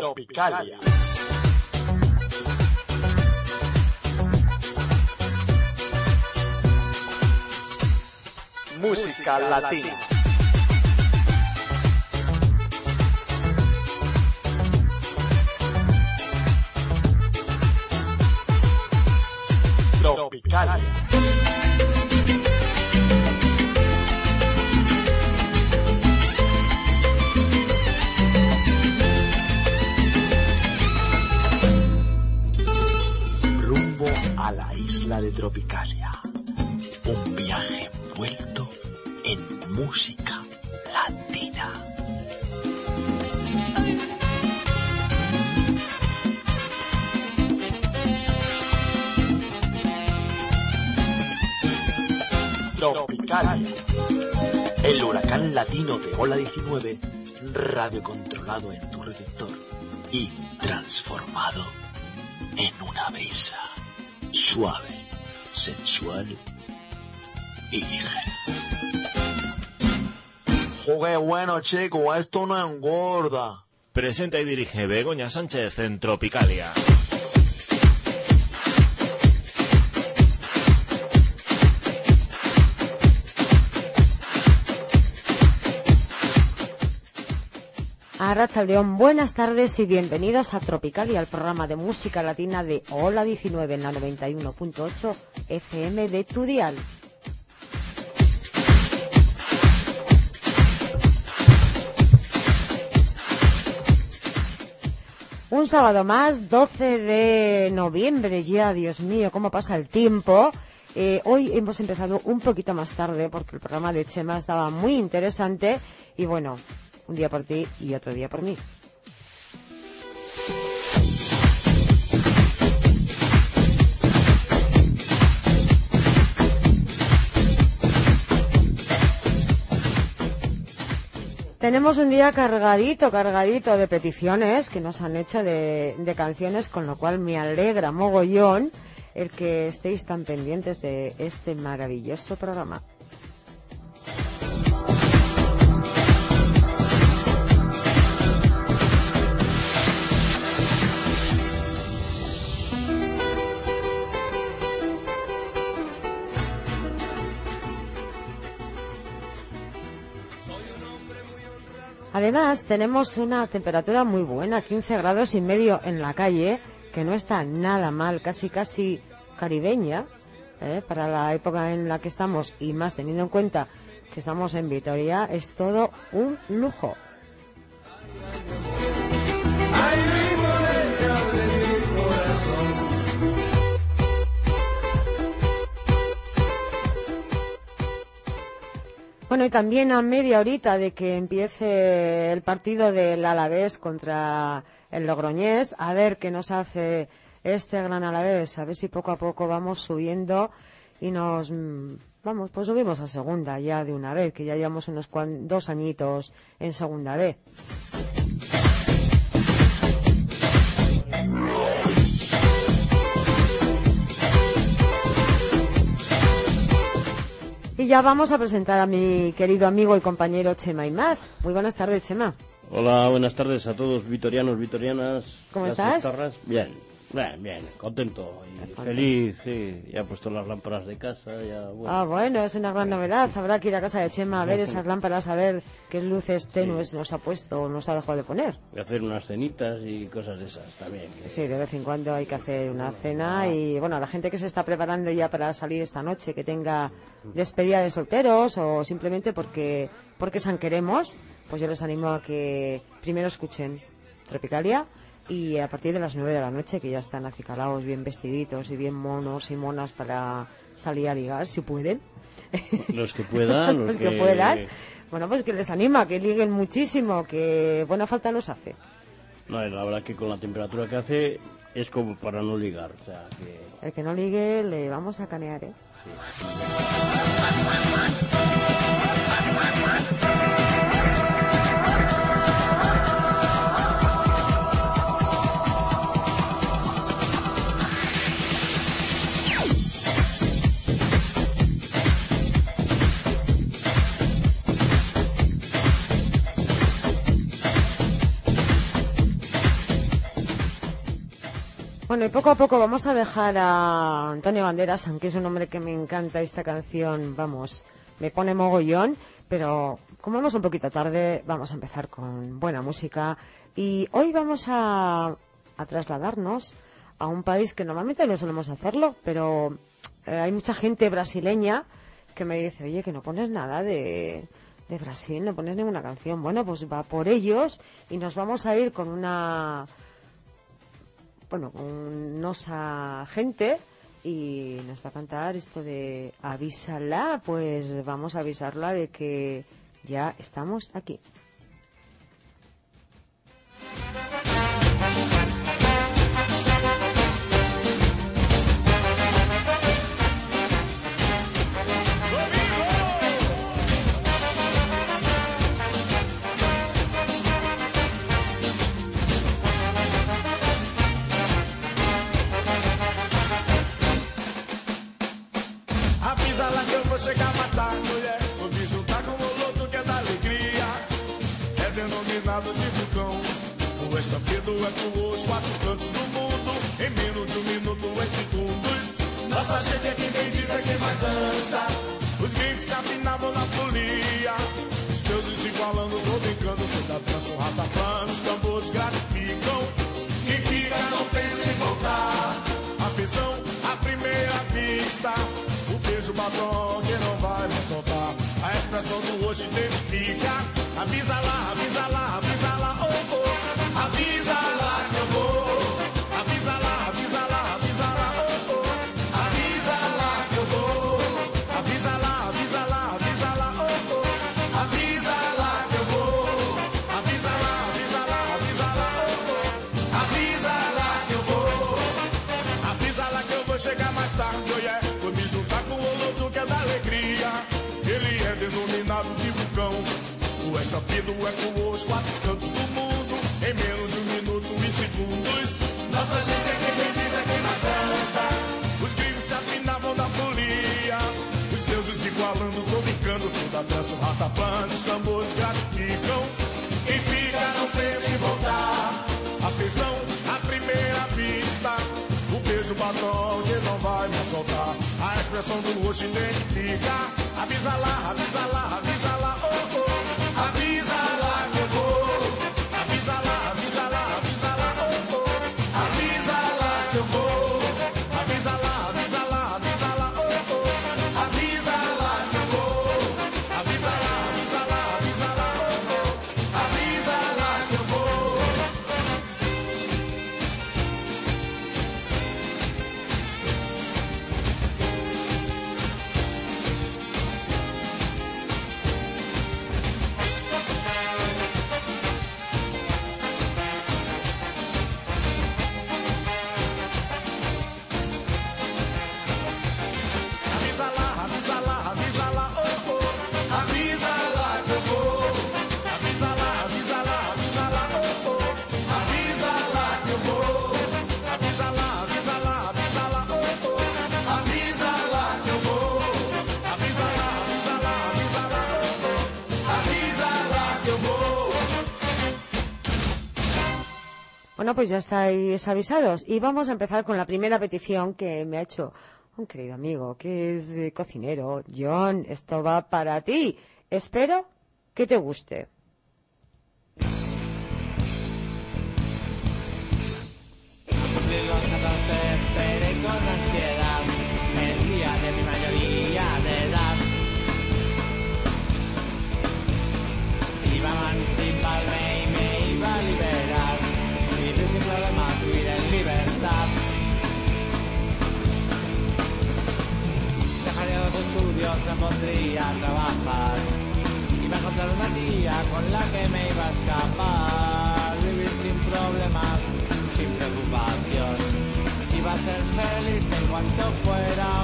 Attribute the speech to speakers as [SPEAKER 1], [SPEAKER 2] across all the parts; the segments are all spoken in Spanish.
[SPEAKER 1] Tropicalia. Música latina. Tropicalia. De Tropicalia. Un viaje envuelto en música latina. Tropicalia. El huracán latino de Ola 19, radio controlado en tu receptor y transformado en una brisa suave, sensual y ligera.
[SPEAKER 2] Joder, bueno, chico, esto no engorda.
[SPEAKER 3] Presenta y dirige Begoña Sánchez en Tropicalia.
[SPEAKER 4] Arrachaldeón, buenas tardes y bienvenidos a Tropicalia, el programa de música latina de Hola 19 en la 91.8 FM de tu dial. Un sábado más, 12 de noviembre ya, Dios mío, cómo pasa el tiempo. Eh, hoy hemos empezado un poquito más tarde porque el programa de Chema estaba muy interesante y bueno, un día por ti y otro día por mí. Tenemos un día cargadito, cargadito de peticiones que nos han hecho de, canciones, con lo cual me alegra mogollón el que estéis tan pendientes de este maravilloso programa. Además, tenemos una temperatura muy buena, 15 grados y medio en la calle, que no está nada mal, casi casi caribeña, ¿eh? para la época en la que estamos y más teniendo en cuenta que estamos en Vitoria, es todo un lujo. Bueno, y también a media horita de que empiece el partido del Alavés contra el Logroñés, a ver qué nos hace este gran Alavés, a ver si poco a poco vamos subiendo y nos mm, vamos, pues subimos a segunda ya de una vez, que ya llevamos unos cuan- dos añitos en segunda B. ya vamos a presentar a mi querido amigo y compañero Chema Imaz. Muy buenas tardes, Chema.
[SPEAKER 5] Hola, buenas tardes a todos vitorianos, vitorianas.
[SPEAKER 4] ¿Cómo estás?
[SPEAKER 5] Bien, bien, bien, contento y feliz, sí. Ya he puesto las lámparas de casa, ya, bueno.
[SPEAKER 4] Ah, bueno, es una gran novedad. Habrá que ir a casa de Chema a ver esas lámparas, a ver qué luces tenues nos ha puesto o nos ha dejado de poner.
[SPEAKER 5] Y hacer unas cenitas y cosas de esas también. que-
[SPEAKER 4] Sí, de vez en cuando hay que hacer una cena y, bueno, a la gente que se está preparando ya para salir esta noche, que tenga despedida de solteros o simplemente porque, porque San queremos, pues yo les animo a que primero escuchen Tropicalia y a partir de las nueve de la noche, que ya están acicalados, bien vestiditos y bien monos y monas para salir a ligar, si pueden.
[SPEAKER 5] Los que puedan, los,
[SPEAKER 4] Los que puedan. Bueno, pues que les anima, que liguen muchísimo, que buena falta nos hace.
[SPEAKER 5] No, la verdad que con la temperatura que hace es como para no ligar, o sea, que...
[SPEAKER 4] El que no ligue le vamos a canear, ¿eh? Bueno, y poco a poco vamos a dejar a Antonio Banderas, aunque es un hombre que me encanta esta canción, vamos, me pone mogollón, pero como vamos un poquito tarde, vamos a empezar con buena música y hoy vamos a, trasladarnos a un país que normalmente no solemos hacerlo, pero eh, hay mucha gente brasileña que me dice, oye, que no pones nada de, de Brasil, no pones ninguna canción. Bueno, pues va por ellos y nos vamos a ir con una bueno, con nosa gente y nos va a cantar esto de avísala, pues vamos a avisarla de que ya estamos aquí.
[SPEAKER 6] É com os quatro cantos do mundo. Em menos de um minuto, em segundos. Nossa gente é quem vem diz é quem mais dança. Os gringos se afinavam na folia. Os deuses igualando, tô brincando. Toda dança, um rataplan, os tambores gratificam. Quem fica não pensa em voltar. A visão, a primeira vista. O beijo batom que não vai me soltar. A expressão do rosto identifica. Avisa lá, avisa lá, avisa lá, oh oh. Avisa lá O estampido é com os quatro cantos do mundo. Em menos de um minuto e segundos. Nossa gente é quem é quem mais dança. Os gringos se afinavam na folia. Os deuses igualando, tô brincando. Toda dança, um rataplan, os tambores gratificam. Quem fica não pensa em voltar. Atenção, à primeira vista. O beijo batom que não vai me soltar. Expressão do rosto identifica. Avisa lá, avisa lá, avisa lá, oh oh. Avisa lá que
[SPEAKER 4] pues ya estáis avisados y vamos a empezar con la primera petición que me ha hecho un querido amigo que es eh, cocinero. John, esto va para ti. Espero que te guste.
[SPEAKER 7] Me pondría a trabajar. Iba a encontrar una tía con la que me iba a escapar. Vivir sin problemas, sin preocupación. Iba a ser feliz en cuanto fuera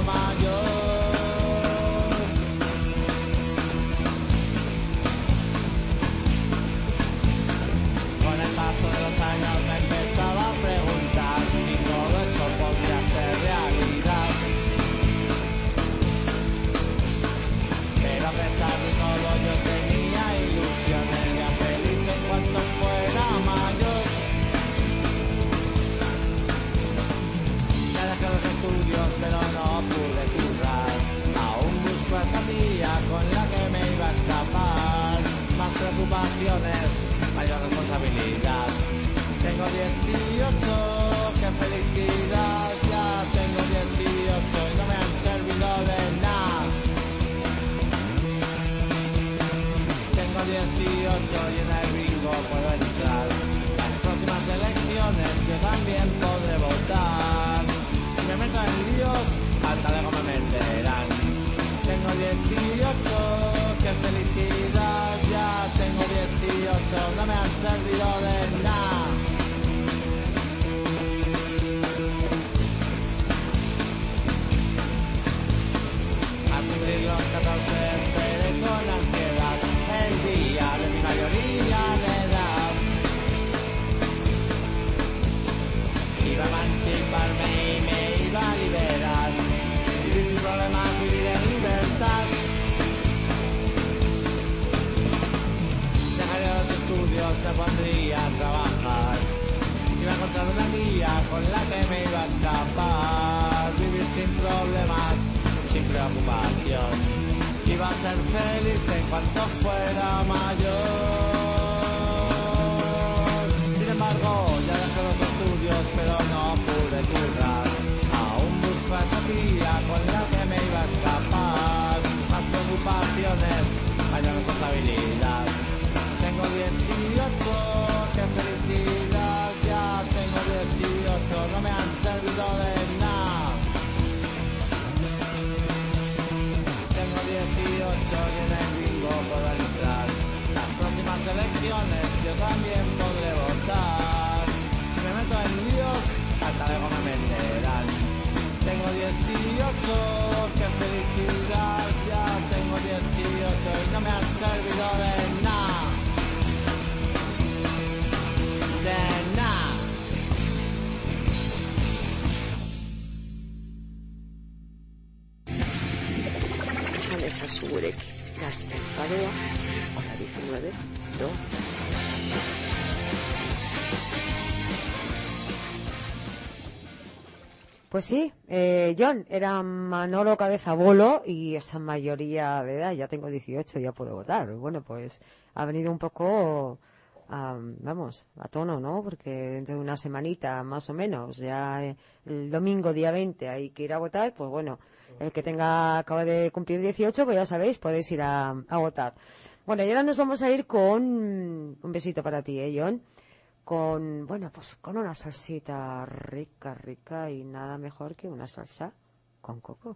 [SPEAKER 7] dumbass. 18, no me con la que me iba a escapar. Vivir sin problemas, sin preocupación. Iba a ser feliz en cuanto fuera mayor. En el bingo puedo entrar. Las próximas elecciones yo también podré votar. Si me meto en líos, al talego me meterán. Tengo 18, qué felicidad, ya tengo 18 y no me han servido de nada. De nada.
[SPEAKER 4] Su gurek, gazten parea, hora 19, do. Pues sí, eh, John, era Manolo Cabeza Bolo y esa mayoría de edad, ya tengo 18, ya puedo votar. Bueno, pues ha venido un poco, a, vamos, a tono, ¿no? Porque dentro de una semanita, más o menos, ya el domingo día 20 hay que ir a votar, pues bueno, el que tenga, acaba de cumplir 18, pues ya sabéis, podéis ir a, a votar. Bueno, y ahora nos vamos a ir con un besito para ti, ¿eh, John? Con, bueno, pues con una salsita rica, rica y nada mejor que una salsa con coco.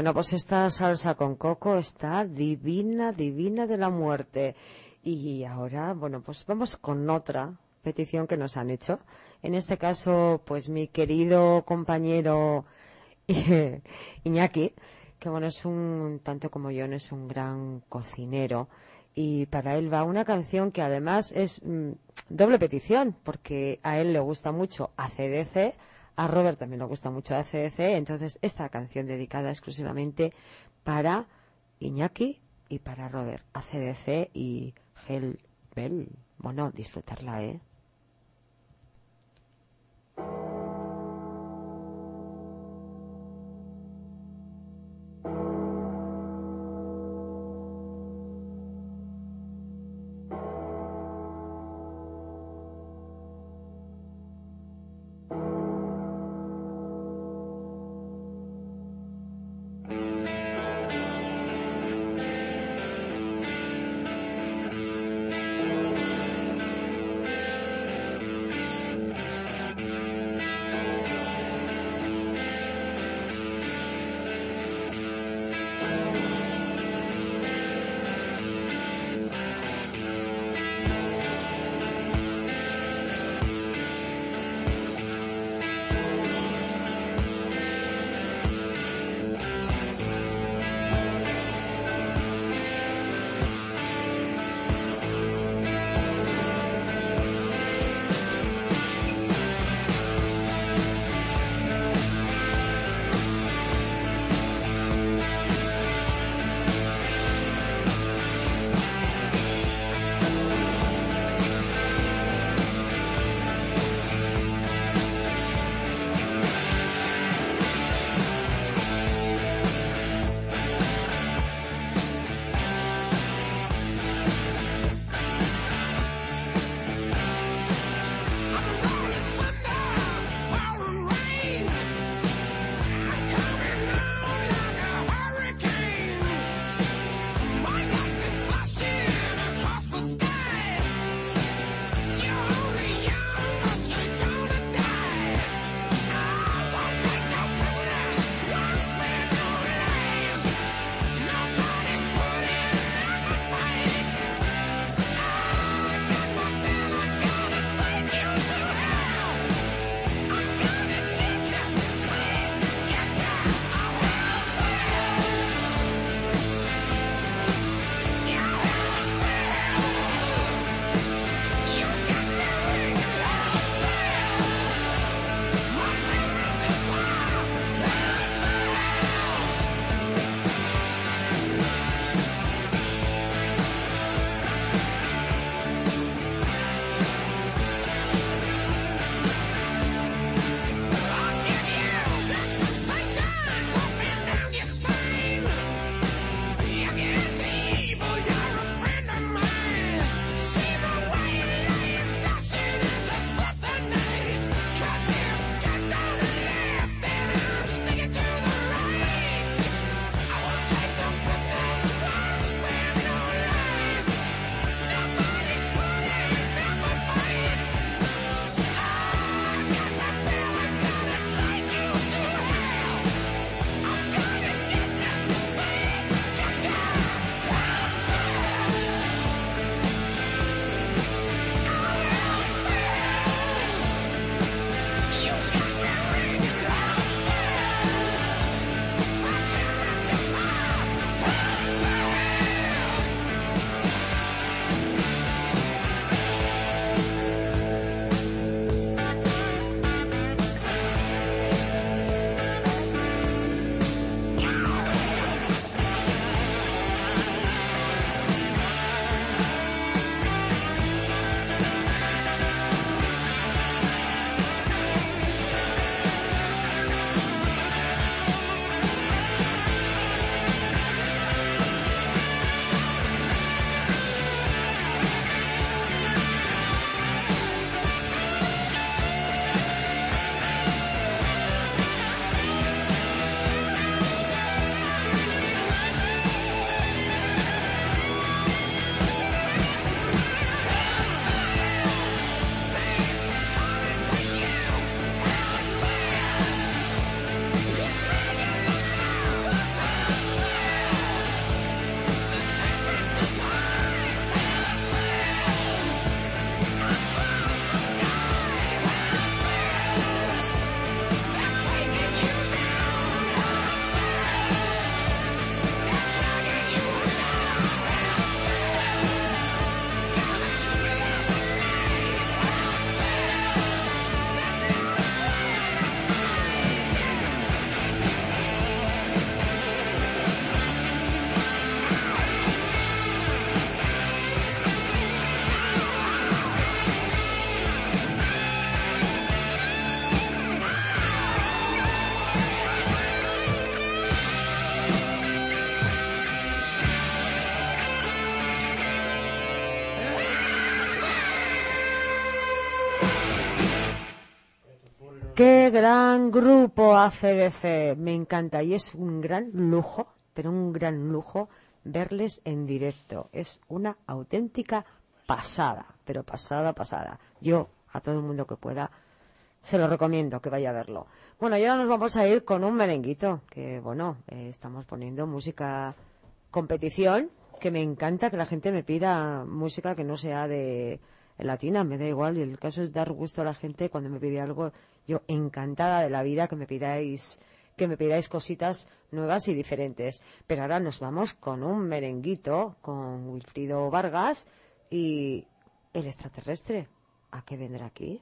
[SPEAKER 4] Bueno, pues esta salsa con coco está divina, divina de la muerte. Y ahora, bueno, pues vamos con otra petición que nos han hecho. En este caso, pues mi querido compañero Iñaki, que bueno, es un, tanto como yo, no es un gran cocinero. Y para él va una canción que además es mm, doble petición, porque a él le gusta mucho ACDC, a Robert también le gusta mucho ACDC, entonces esta canción dedicada exclusivamente para Iñaki y para Robert, ACDC y Hell Bell. Bueno, disfrutarla, ¿eh? Gran grupo ACDC, me encanta y es un gran lujo, pero un gran lujo verles en directo. Es una auténtica pasada, pero pasada, pasada. Yo, a todo el mundo que pueda, se lo recomiendo que vaya a verlo. Bueno, y ahora nos vamos a ir con un merenguito, que bueno, eh, estamos poniendo música competición, que me encanta que la gente me pida música que no sea de latina, me da igual, y el caso es dar gusto a la gente cuando me pide algo, yo encantada de la vida que me pidáis que me pidáis cositas nuevas y diferentes. Pero ahora nos vamos con un merenguito con Wilfrido Vargas y el extraterrestre. ¿A qué vendrá aquí?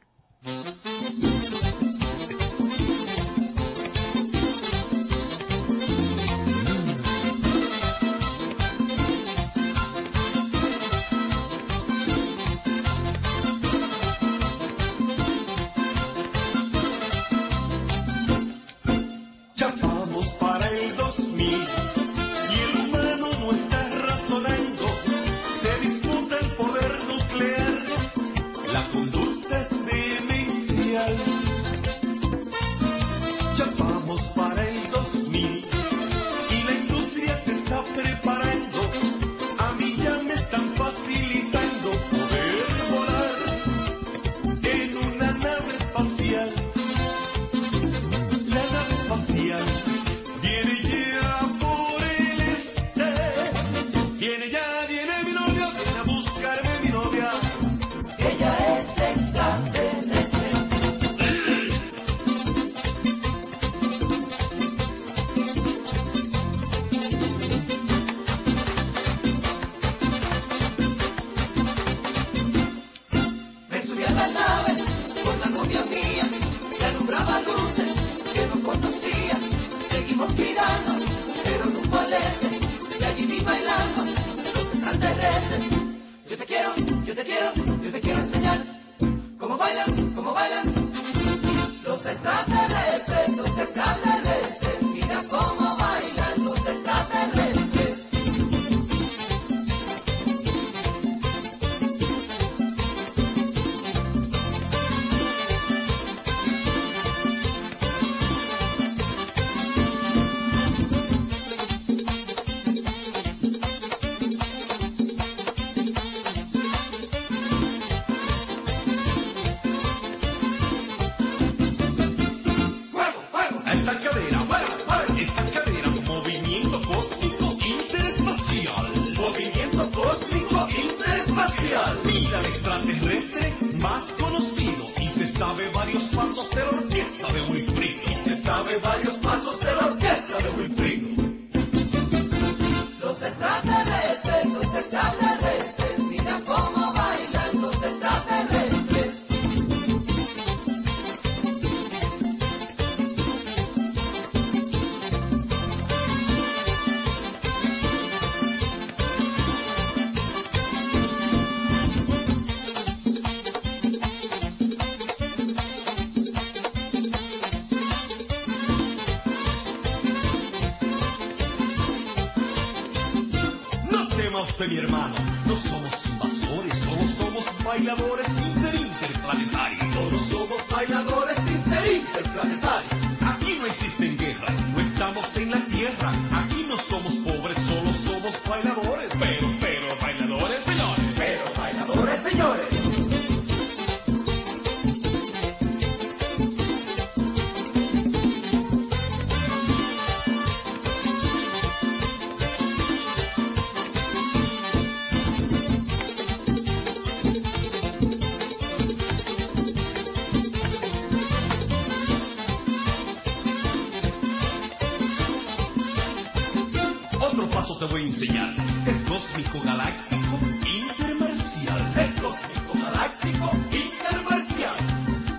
[SPEAKER 8] Demencial.
[SPEAKER 9] Te
[SPEAKER 8] voy a enseñar. Es cósmico galáctico intermarcial. Es cósmico galáctico intermarcial.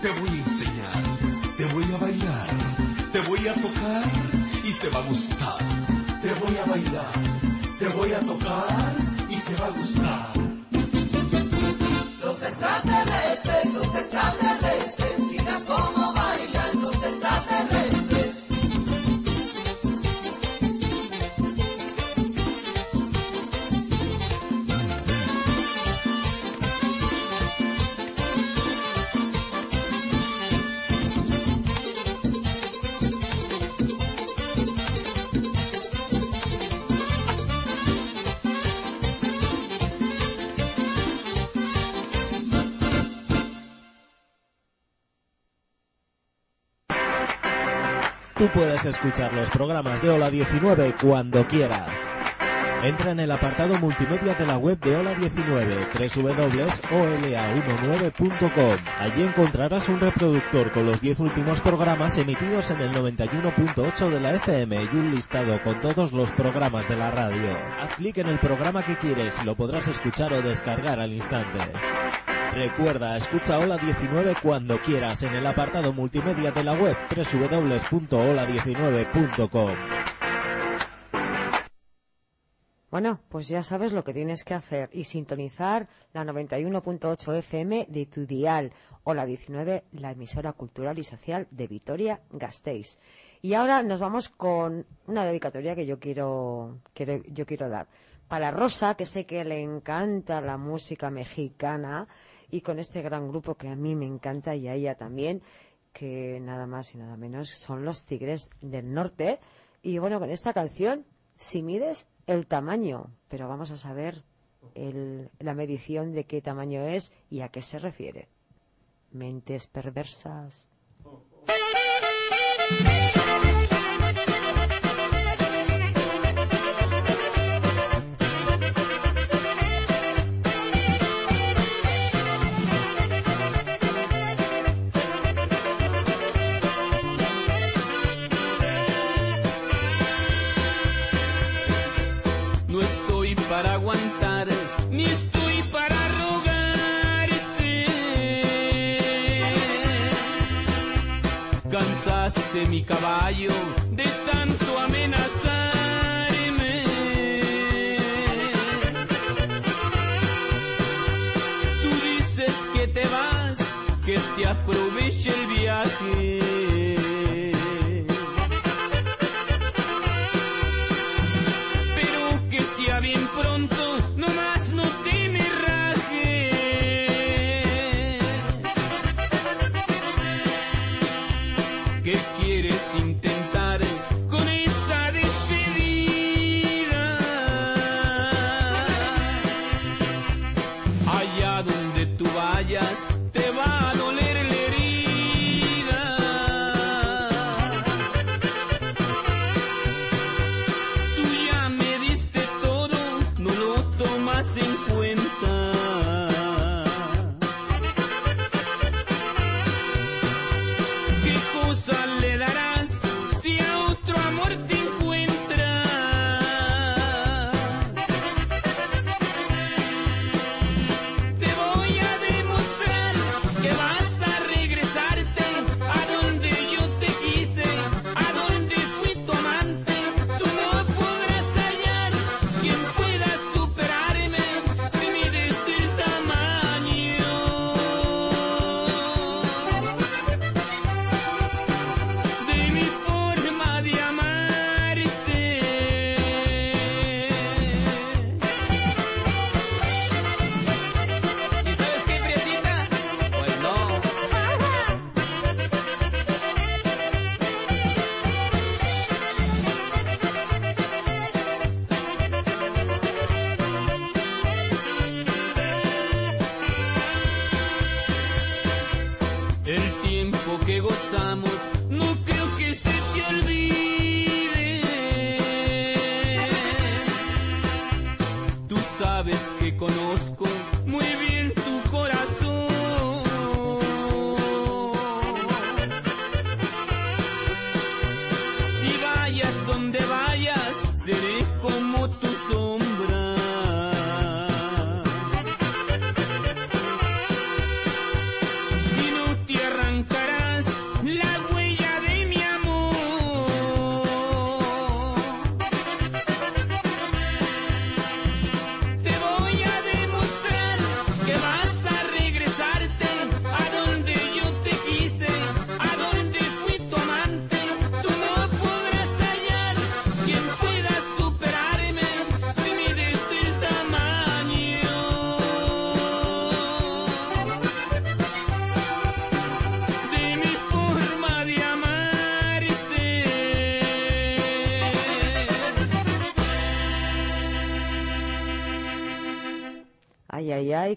[SPEAKER 8] Te voy a enseñar, te voy a bailar, te voy a tocar y te va a gustar. Te voy a bailar, te voy a tocar y te va a gustar.
[SPEAKER 9] Los extraterrestres, los extraterrestres,
[SPEAKER 3] escuchar los programas de Ola 19 cuando quieras. Entra en el apartado multimedia de la web de Ola 19, www.ola19.com. Allí encontrarás un reproductor con los 10 últimos programas emitidos en el 91.8 de la FM y un listado con todos los programas de la radio. Haz clic en el programa que quieres y lo podrás escuchar o descargar al instante. Recuerda, escucha Ola 19 cuando quieras en el apartado multimedia de la web www.ola19.com.
[SPEAKER 4] Bueno, pues ya sabes lo que tienes que hacer y sintonizar la 91.8 FM de tu dial o la 19, la emisora cultural y social de Vitoria Gasteiz. Y ahora nos vamos con una dedicatoria que yo quiero, quiero- yo quiero dar. Para Rosa, que sé que le encanta la música mexicana y con este gran grupo que a mí me encanta y a ella también, que nada más y nada menos son los Tigres del Norte. Y bueno, con esta canción, si mides el tamaño, pero vamos a saber el- la medición de qué tamaño es y a qué se refiere. Mentes perversas.
[SPEAKER 10] Cansaste mi caballo de tanto amenazarme. Tú dices que te vas, que te aproveche el viaje.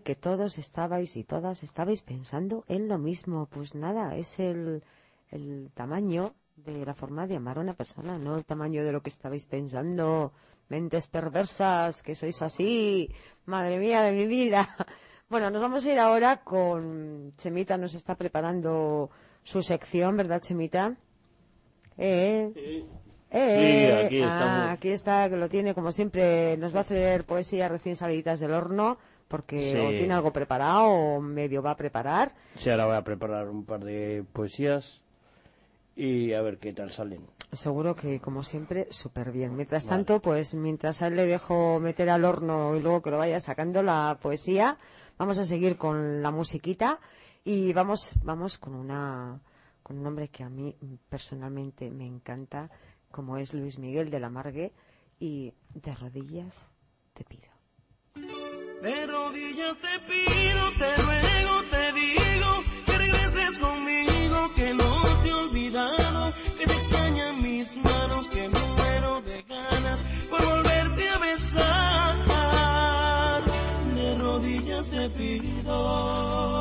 [SPEAKER 10] Que
[SPEAKER 4] todos estabais y todas estabais pensando en lo mismo. Pues nada, es el, el tamaño de la forma de amar a una persona, no el tamaño de lo que estabais pensando. Mentes perversas, que sois así. Madre mía de mi vida. Bueno, nos vamos a ir ahora con Chemita, nos está preparando su sección, ¿verdad, Chemita? Eh, eh,
[SPEAKER 5] Sí, aquí
[SPEAKER 4] ah, aquí está, que lo tiene como siempre. Nos va a hacer poesía recién saliditas del horno, porque
[SPEAKER 5] Sí.
[SPEAKER 4] o tiene algo preparado o medio va a preparar.
[SPEAKER 5] Sí, ahora voy a preparar un par de poesías y a ver qué tal salen.
[SPEAKER 4] Seguro que, como siempre, súper bien. Mientras
[SPEAKER 5] Vale.
[SPEAKER 4] tanto, pues mientras a él le dejo meter al horno y luego que lo vaya sacando la poesía, vamos a seguir con la musiquita y vamos, vamos con una con un hombre que a mí personalmente me encanta, como es Luis Miguel de la Margue y de rodillas te pido.
[SPEAKER 11] De rodillas te pido, te ruego, te digo que regreses conmigo, que no te he olvidado, que te extrañan mis manos, que me muero de ganas por volverte a besar. De rodillas te pido.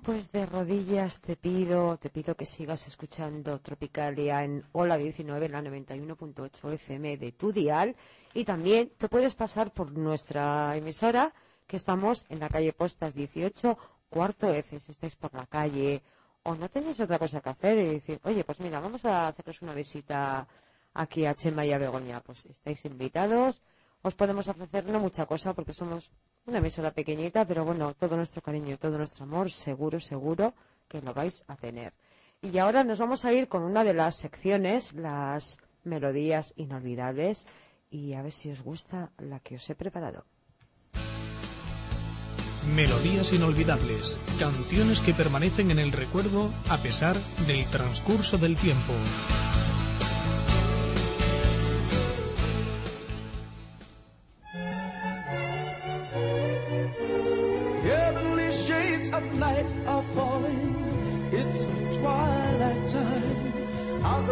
[SPEAKER 4] Pues de rodillas te pido, te pido que sigas escuchando Tropicalia en Hola 19, la 91.8 FM de tu dial. Y también te puedes pasar por nuestra emisora, que estamos en la calle Postas 18, cuarto F, si estáis por la calle o no tenéis otra cosa que hacer y decir, oye, pues mira, vamos a haceros una visita aquí a Chema y a Begoña. Pues estáis invitados, os podemos ofrecer no mucha cosa porque somos una emisora pequeñita, pero bueno, todo nuestro cariño, todo nuestro amor, seguro, seguro que lo vais a tener. Y ahora nos vamos a ir con una de las secciones, las melodías inolvidables, y a ver si os gusta la que os he preparado.
[SPEAKER 12] Melodías inolvidables, canciones que permanecen en el recuerdo a pesar del transcurso del tiempo.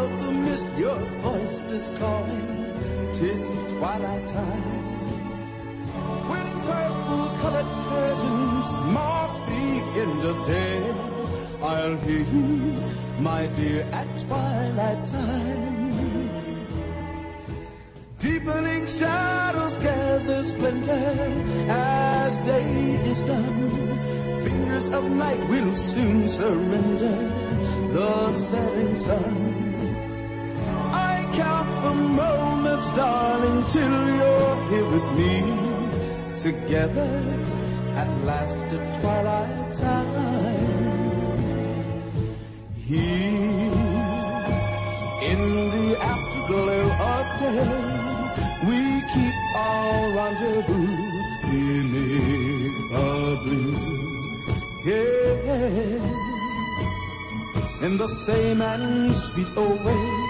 [SPEAKER 13] Of the mist, your voice is calling. Tis twilight time. When purple colored curtains mark the end of day, I'll hear you, my dear, at twilight time. Deepening shadows gather splendor as day is done. Fingers of night will soon surrender the setting sun. The moments, darling, till you're here with me. Together at last at twilight time. Here in the afterglow of day, we keep our rendezvous beneath the blue. Yeah. In the same and sweet old way,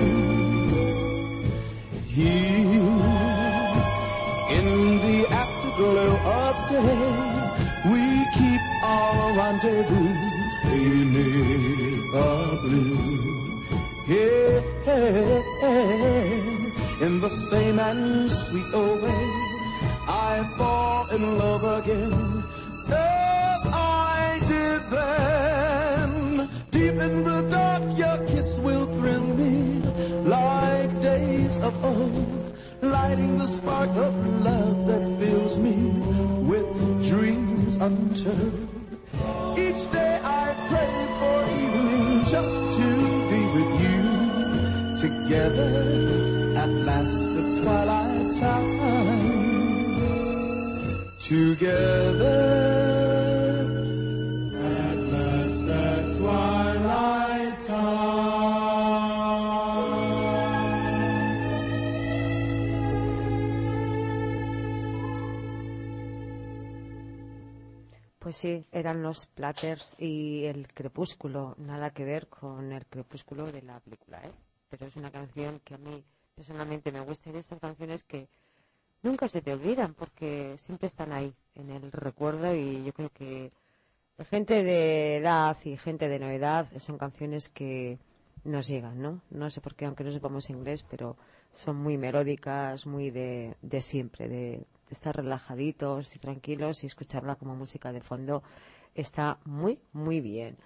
[SPEAKER 13] Here. In the afterglow of day, we keep our rendezvous. Beneath the blue. In the same and sweet way, I fall in love again of old, lighting the spark of love that fills me with dreams untold. Each day I pray for evening just to be with you together at last the twilight time. Together
[SPEAKER 4] Pues sí, eran los Platters y el Crepúsculo, nada que ver con el Crepúsculo de la película, ¿eh? Pero es una canción que a mí personalmente me gusta y estas canciones que nunca se te olvidan porque siempre están ahí en el recuerdo y yo creo que gente de edad y gente de no edad son canciones que nos llegan, ¿no? No sé por qué, aunque no sepamos inglés, pero son muy melódicas, muy de, de siempre, de estar relajaditos y tranquilos y escucharla como música de fondo está muy, muy bien.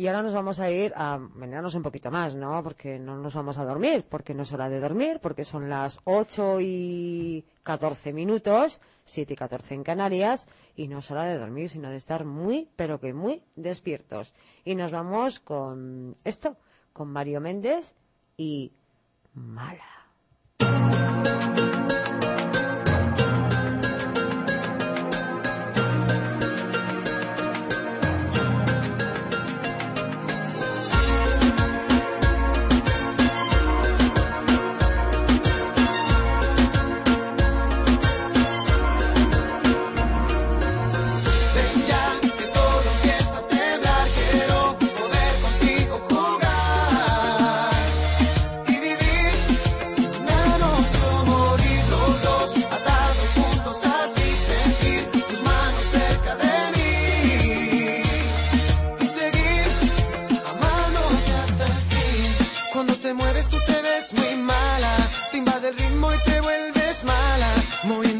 [SPEAKER 4] Y ahora nos vamos a ir a venirnos un poquito más, ¿no? Porque no nos vamos a dormir, porque no es hora de dormir, porque son las 8 y 14 minutos, 7 y 14 en Canarias, y no es hora de dormir, sino de estar muy, pero que muy despiertos. Y nos vamos con esto, con Mario Méndez y Mala.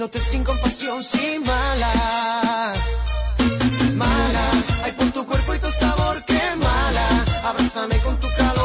[SPEAKER 14] Diciéndote sin compasión, sin mala. Mala, hay por tu cuerpo y tu sabor que mala. Abrázame con tu calor.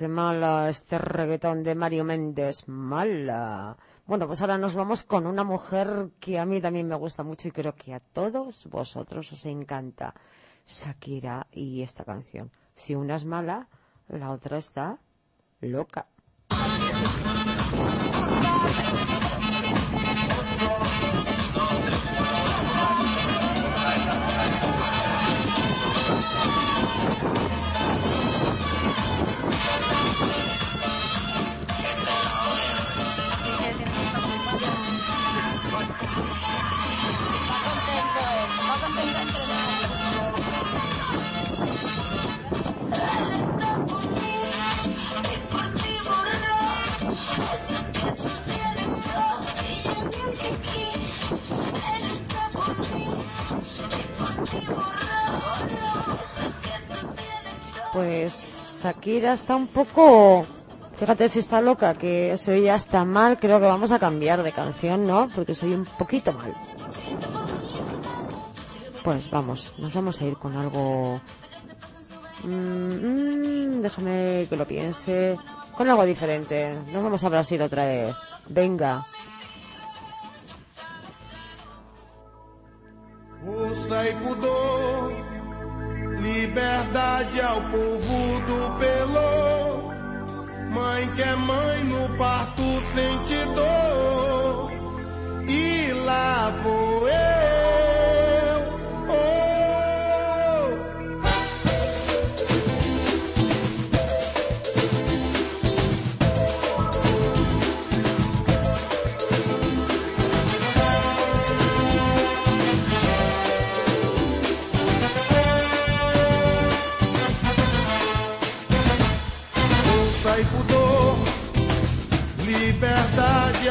[SPEAKER 4] qué mala este reggaetón de Mario Méndez, mala. Bueno, pues ahora nos vamos con una mujer que a mí también me gusta mucho y creo que a todos vosotros os encanta. Shakira y esta canción. Si una es mala, la otra está loca. Pues Shakira está un poco Fíjate si está loca, que soy ya está mal, creo que vamos a cambiar de canción, ¿no? Porque soy un poquito mal. Pues vamos, nos vamos a ir con algo... Mm, mm, déjame que lo piense. Con algo diferente. Nos vamos a Brasil otra vez. Venga.
[SPEAKER 13] Força e pudor, liberdade ao povo do Pelô. Mãe que é mãe no parto sente dor. E lá vou eu.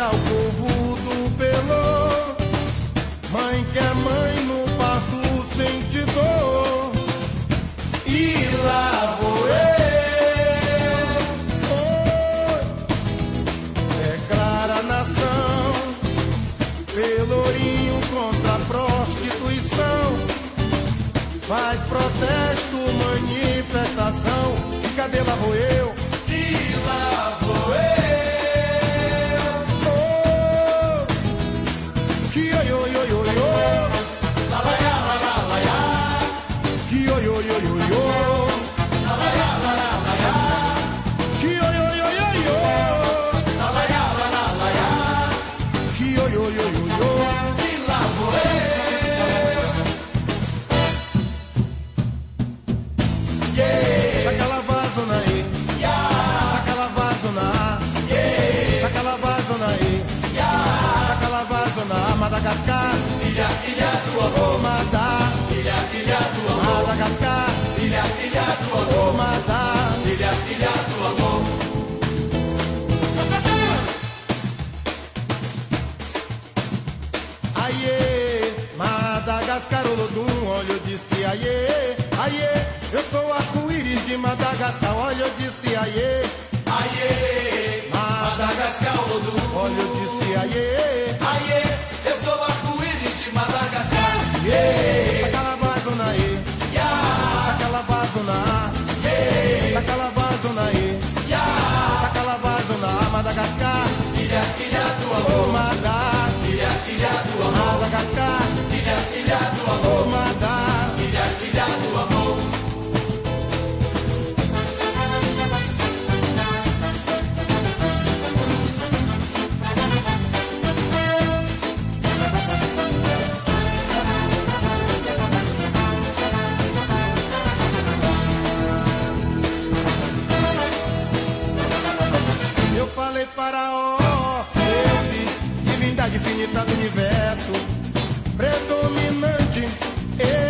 [SPEAKER 15] O povo do Pelô. Mãe que é mãe no parto sente dor. E lá vou eu. Declara a nação. Pelourinho contra a prostituição. Faz protesto, manifestação. E cadê lá vou eu? E lá vou disse aie, eu sou arco-íris de Madagascar, olha eu disse aie, aie, Madagascar, olha eu disse aie, aie, eu sou arco-íris de Madagascar, yeah, sacalavazona aí, sacalavazona, sacalavazona aí, sacalavazona, Madagascar, ilha, ilha do amor, Madá, ilha, ilha do amor, Madagascar, ilha, ilha do amor, ilha, faraó, deuses, divindade infinita do universo, predominante,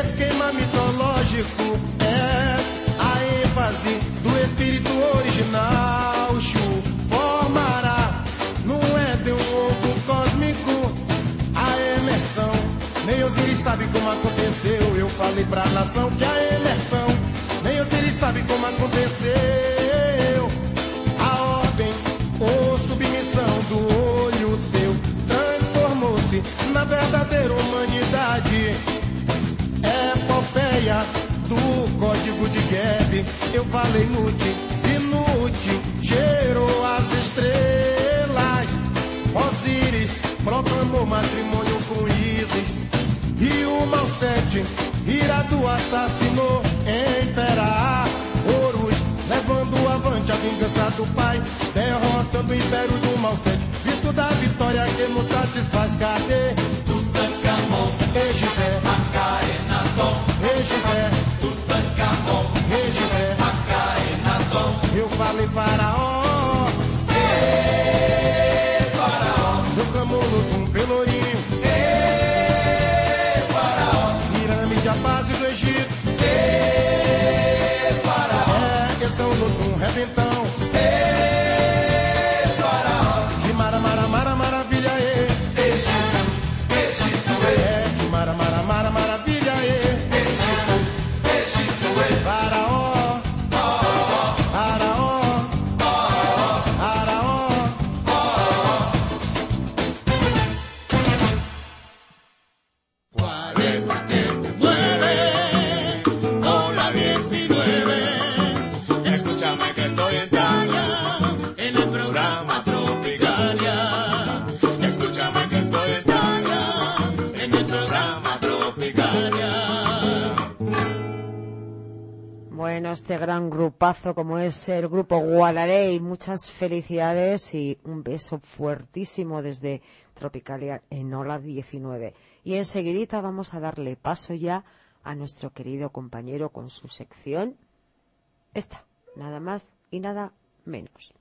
[SPEAKER 15] esquema mitológico, é a ênfase do espírito original, Shu, formará no Éden um ovo cósmico, a emersão, nem Osiris sabe como aconteceu, eu falei pra nação que a emersão, nem Osiris sabe como aconteceu, Epopeia do código de Geb. Eu falei nude, inútil, gerou as estrelas. Osíris proclamou matrimônio com Isis. E o Malsete, irado assassinou Empera Horus, levando avante a vingança do pai, derrotando o império do Malsete. Visto da vitória que nos satisfaz, cadê? Eu falei
[SPEAKER 16] para onde?
[SPEAKER 4] Bueno, este gran grupazo como es el grupo Guadarey, muchas felicidades y un beso fuertísimo desde Tropicalia en Ola 19. Y enseguidita vamos a darle paso ya a nuestro querido compañero con su sección. Esta, nada más y nada menos.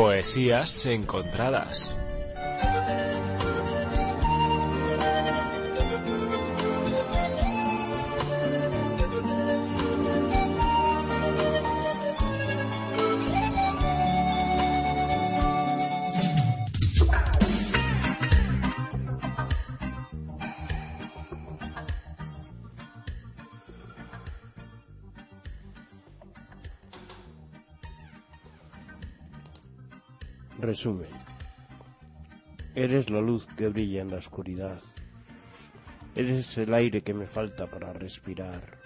[SPEAKER 17] Poesías encontradas.
[SPEAKER 5] Resumen. Eres la luz que brilla en la oscuridad. Eres el aire que me falta para respirar.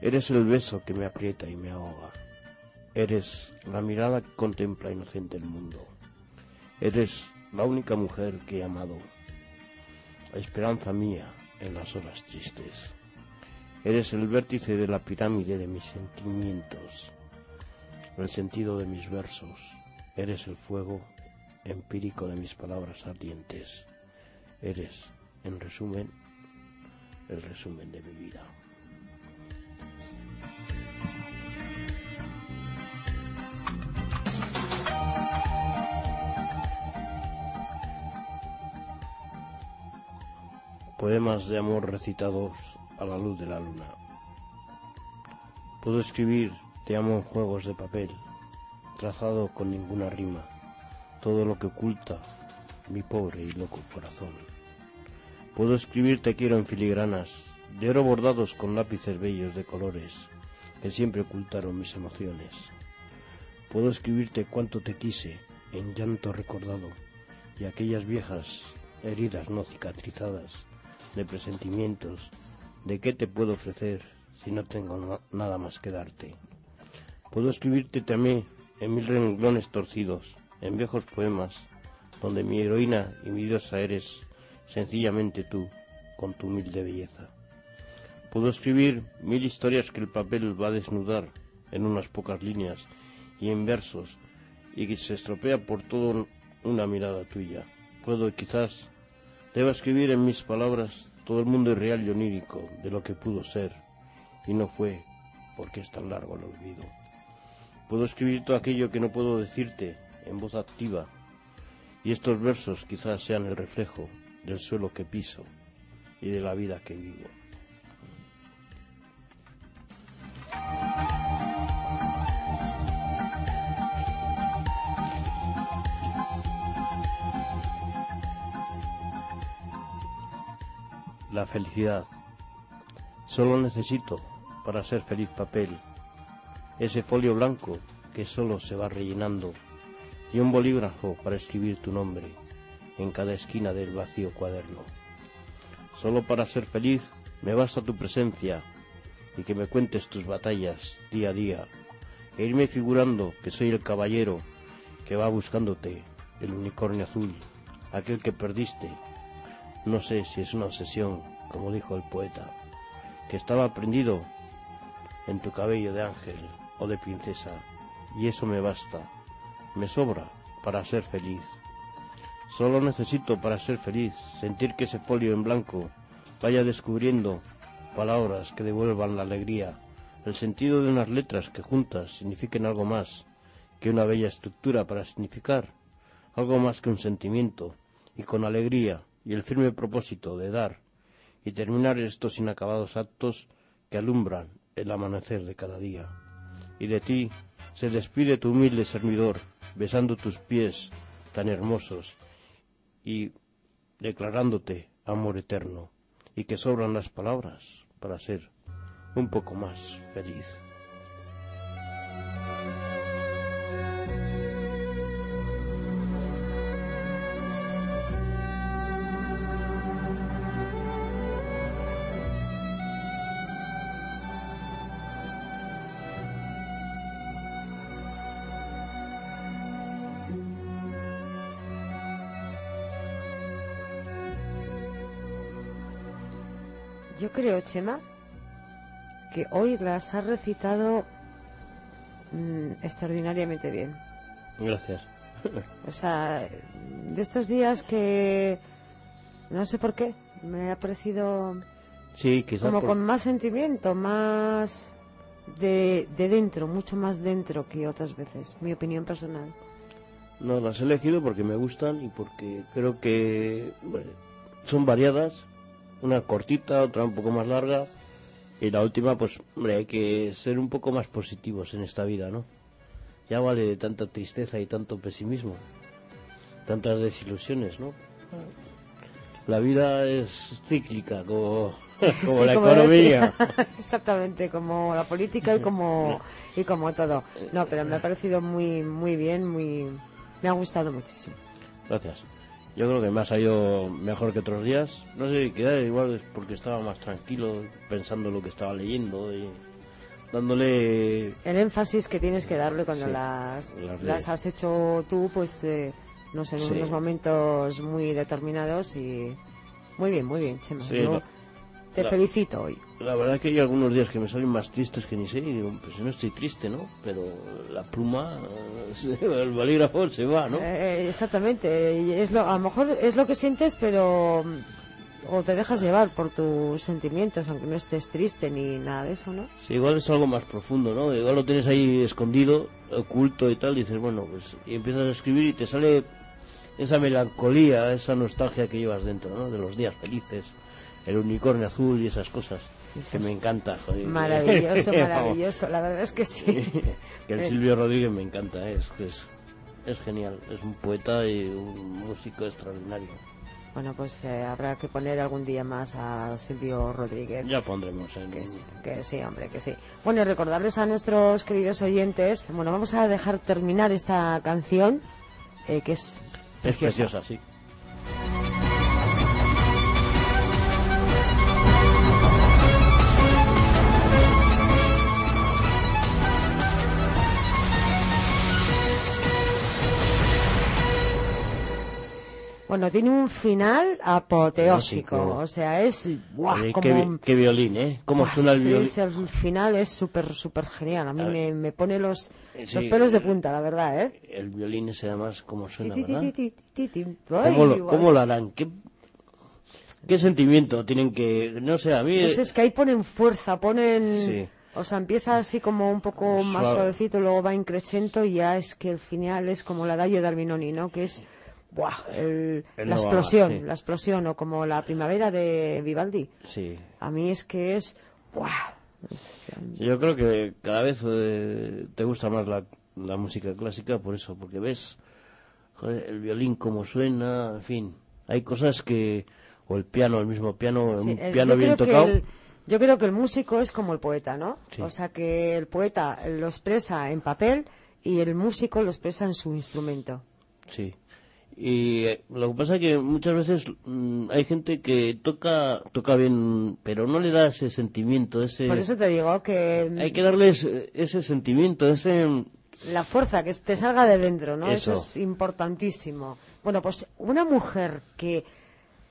[SPEAKER 5] Eres el beso que me aprieta y me ahoga. Eres la mirada que contempla inocente el mundo. Eres la única mujer que he amado. La esperanza mía en las horas tristes. Eres el vértice de la pirámide de mis sentimientos, el sentido de mis versos. Eres el fuego empírico de mis palabras ardientes. Eres, en resumen, el resumen de mi vida. Poemas de amor recitados a la luz de la luna. Puedo escribir Te amo en juegos de papel, trazado con ninguna rima, todo lo que oculta mi pobre y loco corazón. Puedo escribir Te quiero en filigranas, de oro bordados con lápices bellos de colores, que siempre ocultaron mis emociones. Puedo escribirte cuánto te quise, en llanto recordado, y aquellas viejas heridas no cicatrizadas, de presentimientos, de qué te puedo ofrecer si no tengo na- nada más que darte. Puedo escribirte te amé en mil renglones torcidos, en viejos poemas, donde mi heroína y mi diosa eres sencillamente tú, con tu humilde belleza. Puedo escribir mil historias que el papel va a desnudar en unas pocas líneas y en versos, y que se estropea por todo una mirada tuya. Puedo quizás Debo escribir en mis palabras todo el mundo irreal y onírico de lo que pudo ser, y no fue, porque es tan largo el olvido. Puedo escribir todo aquello que no puedo decirte en voz activa, y estos versos quizás sean el reflejo del suelo que piso y de la vida que vivo. La felicidad. Solo necesito, para ser feliz papel, ese folio blanco que solo se va rellenando y un bolígrafo para escribir tu nombre en cada esquina del vacío cuaderno. Solo para ser feliz me basta tu presencia y que me cuentes tus batallas día a día e irme figurando que soy el caballero que va buscándote, el unicornio azul, aquel que perdiste no sé si es una obsesión, como dijo el poeta, que estaba prendido en tu cabello de ángel o de princesa, y eso me basta, me sobra para ser feliz. Solo necesito para ser feliz sentir que ese folio en blanco vaya descubriendo palabras que devuelvan la alegría, el sentido de unas letras que juntas signifiquen algo más que una bella estructura para significar, algo más que un sentimiento, y con alegría y el firme propósito de dar y terminar estos inacabados actos que alumbran el amanecer de cada día. Y de ti se despide tu humilde servidor, besando tus pies tan hermosos y declarándote amor eterno, y que sobran las palabras para ser un poco más feliz.
[SPEAKER 4] Chema, que hoy las has recitado mm, extraordinariamente bien.
[SPEAKER 5] Gracias.
[SPEAKER 4] O sea, de estos días que no sé por qué, me ha parecido
[SPEAKER 5] Sí,
[SPEAKER 4] como
[SPEAKER 5] por-
[SPEAKER 4] con más sentimiento, más de, de dentro, mucho más dentro que otras veces, mi opinión personal.
[SPEAKER 5] No, las he elegido porque me gustan y porque creo que bueno, son variadas. Una cortita, otra un poco más larga. Y la última, pues, hombre, hay que ser un poco más positivos en esta vida, ¿no? Ya vale de tanta tristeza y tanto pesimismo. Tantas desilusiones, ¿no? La vida es cíclica, como, como
[SPEAKER 4] Sí,
[SPEAKER 5] la
[SPEAKER 4] como
[SPEAKER 5] economía.
[SPEAKER 4] Exactamente, como la política y como y como todo. No, pero me ha parecido muy muy bien, muy Me ha gustado muchísimo.
[SPEAKER 5] Gracias. Yo creo que me ha salido mejor que otros días. No sé, quizá igual es porque estaba más tranquilo pensando lo que estaba leyendo y dándole...
[SPEAKER 4] El énfasis que tienes que darle cuando
[SPEAKER 5] Sí,
[SPEAKER 4] las,
[SPEAKER 5] las
[SPEAKER 4] has hecho tú, pues, eh, no sé, en
[SPEAKER 5] Sí.
[SPEAKER 4] unos momentos muy determinados y... Muy bien, muy bien, Chema.
[SPEAKER 5] Sí,
[SPEAKER 4] Yo te
[SPEAKER 5] la-
[SPEAKER 4] felicito hoy.
[SPEAKER 5] La verdad que hay algunos días que me salen más tristes que ni sé, y digo, pues no estoy triste, ¿no? Pero la pluma, el bolígrafo se va, ¿no?
[SPEAKER 4] Eh, exactamente. Es lo, a lo mejor es lo que sientes, pero... mm, O te dejas llevar por tus sentimientos, aunque no estés triste ni nada de eso, ¿no?
[SPEAKER 5] Sí, igual es algo más profundo, ¿no? Igual lo tienes ahí escondido, oculto y tal, y dices, bueno, pues y empiezas a escribir y te sale esa melancolía, esa nostalgia que llevas dentro, ¿no? De los días felices, el unicornio azul y esas cosas que me encanta, joder.
[SPEAKER 4] Maravilloso, maravilloso. La verdad es que sí.
[SPEAKER 5] que el
[SPEAKER 4] Eh,
[SPEAKER 5] Silvio Rodríguez me encanta, ¿eh? es, es, es genial, es un poeta y un músico extraordinario.
[SPEAKER 4] Bueno, pues eh, habrá que poner algún día más a Silvio Rodríguez.
[SPEAKER 5] Ya pondremos en...
[SPEAKER 4] Que sí, que sí, hombre, que sí. Bueno, y recordarles a nuestros queridos oyentes, bueno, vamos a dejar terminar esta canción, eh, que es
[SPEAKER 5] Es
[SPEAKER 4] preciosa.
[SPEAKER 5] preciosa, sí.
[SPEAKER 4] Bueno, tiene un final apoteósico,
[SPEAKER 5] Apoteósico.
[SPEAKER 4] o sea, es ¡buah!
[SPEAKER 5] Oye,
[SPEAKER 4] como...
[SPEAKER 5] qué, vi- qué violín, ¿eh? ¿Cómo suena el
[SPEAKER 4] sí,
[SPEAKER 5] violín?
[SPEAKER 4] es- el final es súper, súper genial. A mí
[SPEAKER 5] A
[SPEAKER 4] me, me pone los,
[SPEAKER 5] Sí.
[SPEAKER 4] los pelos de punta, la verdad, ¿eh?
[SPEAKER 5] El violín ese además, ¿cómo suena,
[SPEAKER 4] Ti, ti,
[SPEAKER 5] verdad?
[SPEAKER 4] ti, ti, ti, ti.
[SPEAKER 5] ¿Cómo
[SPEAKER 4] Ay,
[SPEAKER 5] lo, cómo lo harán? ¿Qué, ¿Qué sentimiento tienen que...? No sé, a mí...
[SPEAKER 4] Pues es que ahí ponen fuerza, ponen...
[SPEAKER 5] Sí.
[SPEAKER 4] O sea, empieza así como un poco más
[SPEAKER 5] Suave.
[SPEAKER 4] suavecito, luego va increciendo y ya es que el final es como la Dayo de Albinoni, ¿no? Que es, ¡buah! el-
[SPEAKER 5] El
[SPEAKER 4] la explosión,
[SPEAKER 5] sí.
[SPEAKER 4] la explosión, o como la primavera de Vivaldi.
[SPEAKER 5] Sí.
[SPEAKER 4] A mí es que es, ¡buah!
[SPEAKER 5] Yo creo que cada vez eh, te gusta más la, la música clásica por eso, porque ves joder, el violín cómo suena, en fin, hay cosas que o el piano, el mismo piano,
[SPEAKER 4] Sí,
[SPEAKER 5] un
[SPEAKER 4] el-
[SPEAKER 5] piano bien tocado.
[SPEAKER 4] el- yo creo que el músico es como el poeta, ¿no?
[SPEAKER 5] Sí.
[SPEAKER 4] O sea, que el poeta lo expresa en papel y el músico lo expresa en su instrumento.
[SPEAKER 5] Sí. Y eh, lo que pasa es que muchas veces mm, hay gente que toca toca bien, pero no le da ese sentimiento, ese
[SPEAKER 4] Por eso te digo que
[SPEAKER 5] hay que darles eh, ese sentimiento, ese
[SPEAKER 4] la fuerza que te salga de dentro, ¿no? Eso,
[SPEAKER 5] Eso.
[SPEAKER 4] es importantísimo. Bueno, pues una mujer que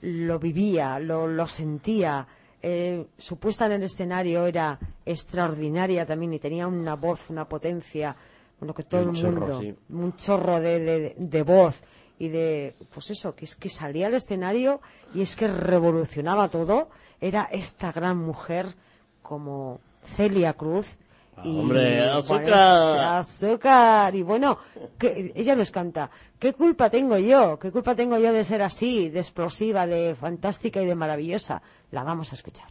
[SPEAKER 4] lo vivía, lo, lo sentía, eh, su puesta en el escenario era extraordinaria también y tenía una voz, una potencia, bueno, que todo
[SPEAKER 5] Un
[SPEAKER 4] el
[SPEAKER 5] chorro,
[SPEAKER 4] mundo,
[SPEAKER 5] sí.
[SPEAKER 4] un chorro de, de- de voz y de, pues eso, que es que salía al escenario y es que revolucionaba todo, era esta gran mujer como Celia Cruz. Y,
[SPEAKER 5] hombre,
[SPEAKER 4] bueno,
[SPEAKER 5] azúcar.
[SPEAKER 4] azúcar. Y bueno, que, ella nos canta. ¿Qué culpa tengo yo? ¿Qué culpa tengo yo de ser así, de explosiva, de fantástica y de maravillosa? La vamos a escuchar.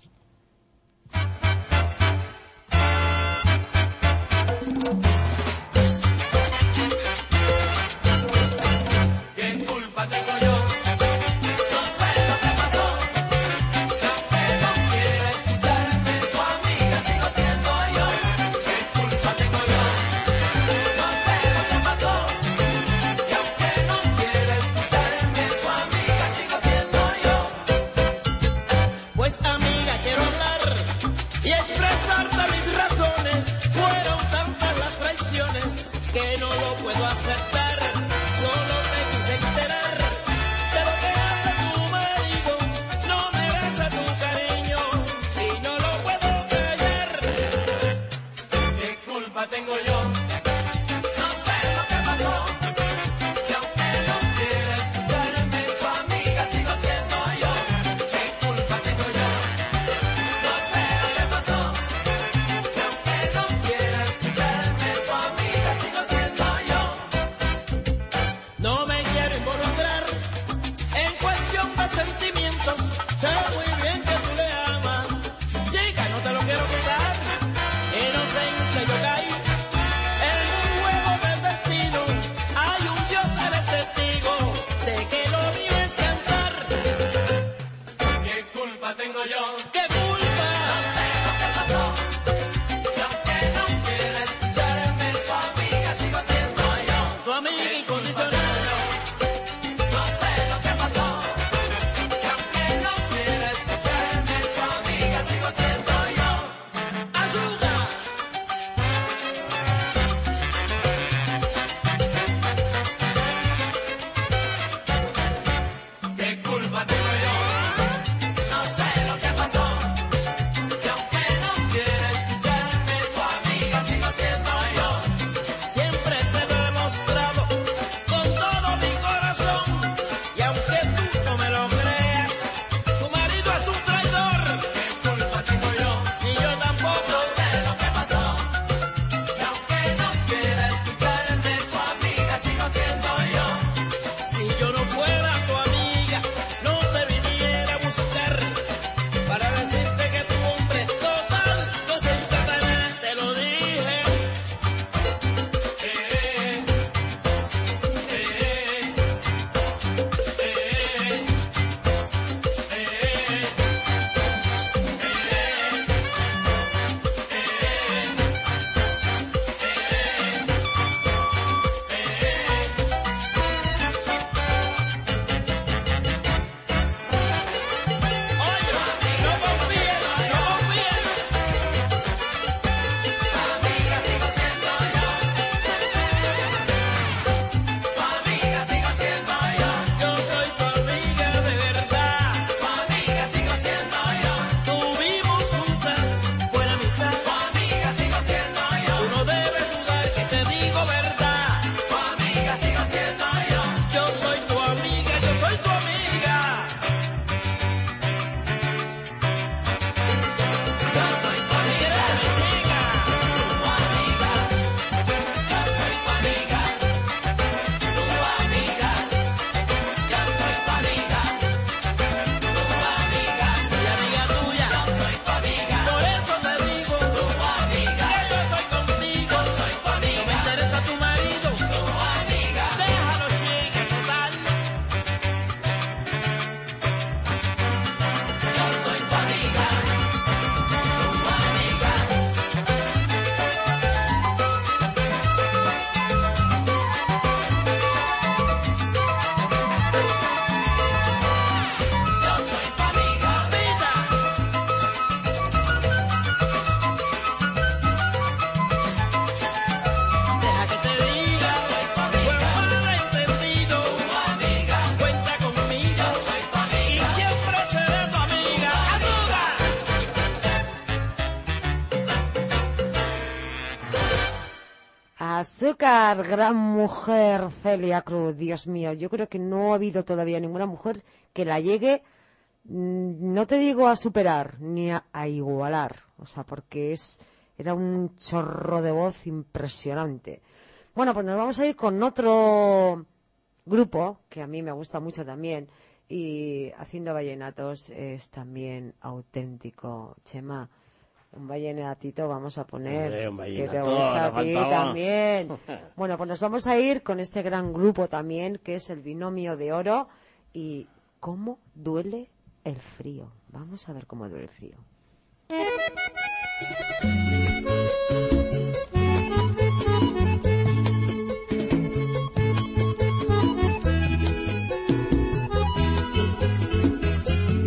[SPEAKER 4] Gran mujer Celia Cruz, Dios mío, yo creo que no ha habido todavía ninguna mujer que la llegue, mm, no te digo a superar, ni a, a igualar, o sea, porque es, era un chorro de voz impresionante. Bueno, pues nos vamos a ir con otro grupo que a mí me gusta mucho también y haciendo vallenatos es también auténtico, Chema. Un vallenatito vamos a poner
[SPEAKER 5] Hombre, un
[SPEAKER 4] que te gusta a ti también. Bueno, pues nos vamos a ir con este gran grupo también, que es el Binomio de Oro. Y cómo duele el frío. Vamos a ver cómo duele el frío.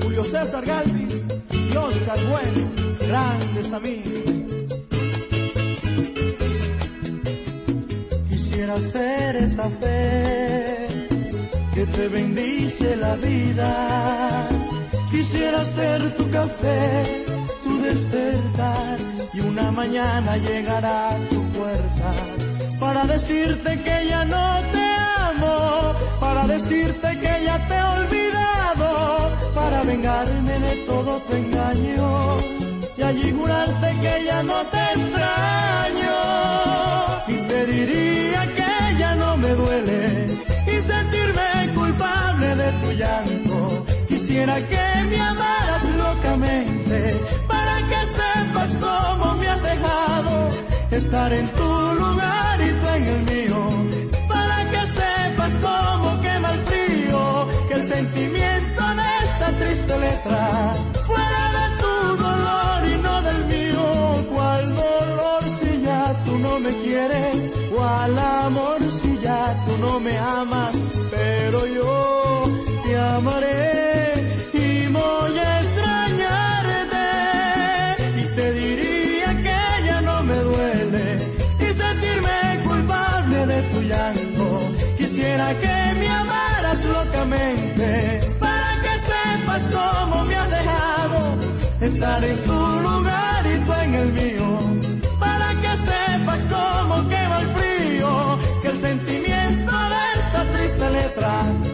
[SPEAKER 18] Julio César Galvis y Oscar Bueno, grandes amigos. Quisiera ser esa fe que te bendice la vida. Quisiera ser tu café, tu despertar y una mañana llegar a tu puerta para decirte que ya no te amo, para decirte que ya te he olvidado, para vengarme de todo tu engaño y allí jurarte que ya no te extraño y te diría que ya no me duele y sentirme culpable de tu llanto. Quisiera que me amaras locamente para que sepas cómo me has dejado estar en tu lugar y tú en el mío. Para que sepas cómo quema el frío, que el sentimiento de esta triste letra fuera no me amas? Pero yo te amaré y voy a extrañarte y te diría que ya no me duele y sentirme culpable de tu llanto. Quisiera que me amaras locamente para que sepas cómo me has dejado estar en tu triste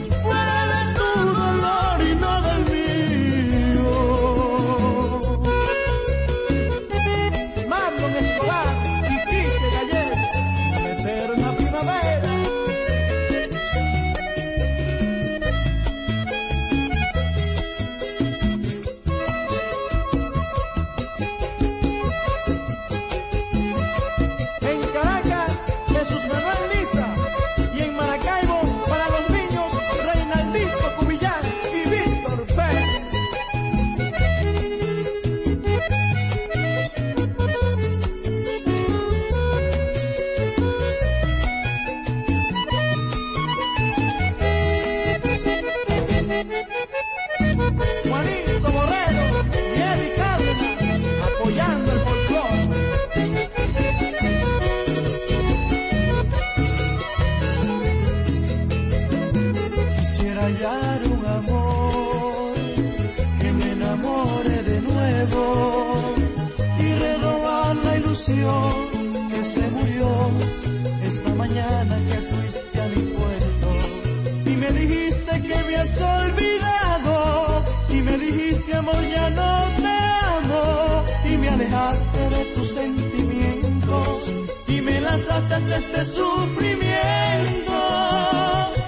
[SPEAKER 18] me dijiste que me has olvidado y me dijiste amor ya no te amo y me alejaste de tus sentimientos y me lanzaste a este sufrimiento.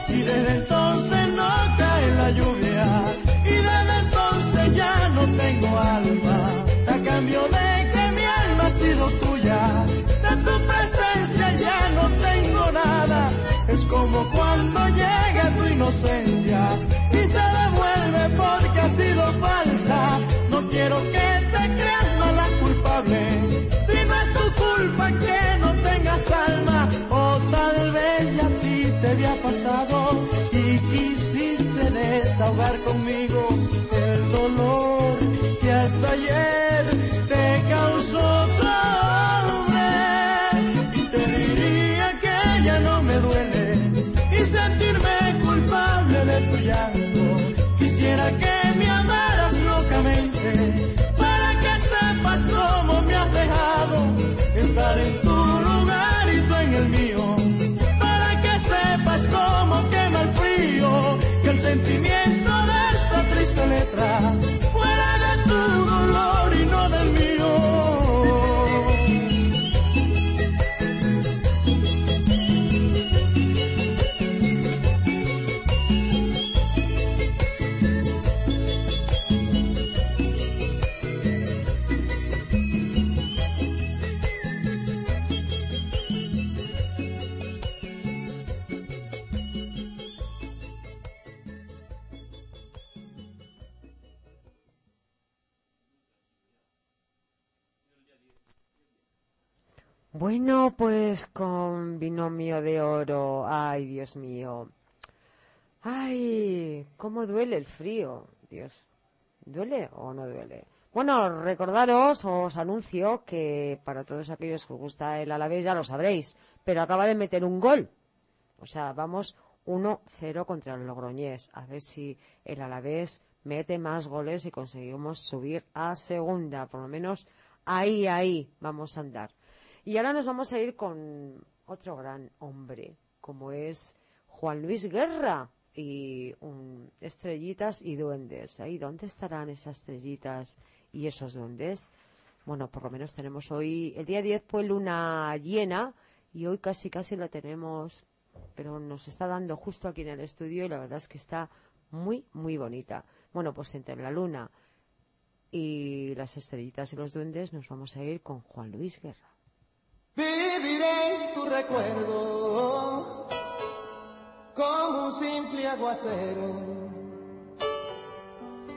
[SPEAKER 18] Y desde entonces no cae la lluvia y desde entonces ya no tengo alma. A cambio de que mi alma ha sido tuya de tu presencia ya no tengo nada. Es como cuando llega tu y se devuelve porque ha sido falsa. No quiero que te creas mala culpable. Es tu culpa que no tengas alma. O tal vez ya a ti te había pasado y quisiste desahogar conmigo el dolor sentimiento
[SPEAKER 4] Bueno, pues con binomio de oro. Ay, Dios mío. Ay, cómo duele el frío. Dios. ¿Duele o no duele? Bueno, recordaros, os anuncio que para todos aquellos que os gusta el Alavés ya lo sabréis, pero acaba de meter un gol. O sea, vamos 1-0 contra el Logroñés. A ver si el Alavés mete más goles y conseguimos subir a segunda. Por lo menos ahí, ahí vamos a andar. Y ahora nos vamos a ir con otro gran hombre, como es Juan Luis Guerra y un, estrellitas y duendes. Ahí, ¿dónde estarán esas estrellitas y esos duendes? Bueno, por lo menos tenemos hoy, el día 10 fue luna llena y hoy casi casi la tenemos, pero nos está dando justo aquí en el estudio y la verdad es que está muy, muy bonita. Bueno, pues entre la luna y las estrellitas y los duendes nos vamos a ir con Juan Luis Guerra.
[SPEAKER 15] Viviré en tu recuerdo como un simple aguacero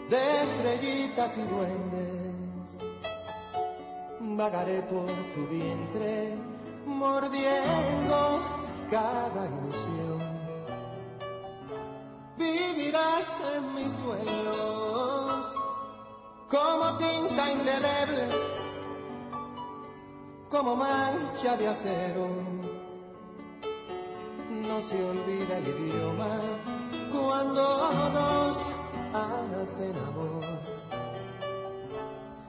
[SPEAKER 15] de estrellitas y duendes. Vagaré por tu vientre mordiendo cada ilusión. Vivirás en mis sueños como tinta indeleble como mancha de acero. No se olvida el idioma cuando dos hacen amor.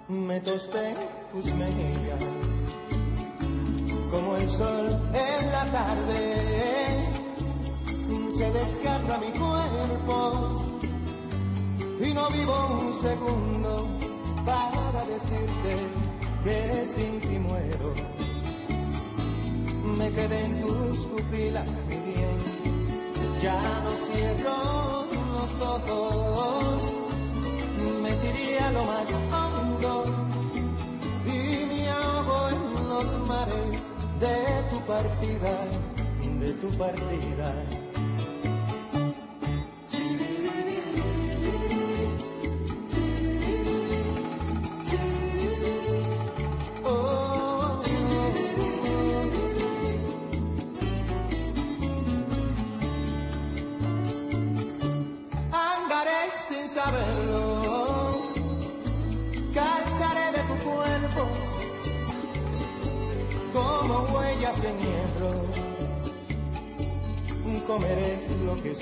[SPEAKER 15] Me tosté tus mejillas como el sol en la tarde. Se desgarra mi cuerpo y no vivo un segundo para decirte que sin ti muero. Me quedé en tus pupilas, mi bien, ya no cierro los ojos. Me tiré a lo más hondo y me ahogo en los mares de tu partida, de tu partida.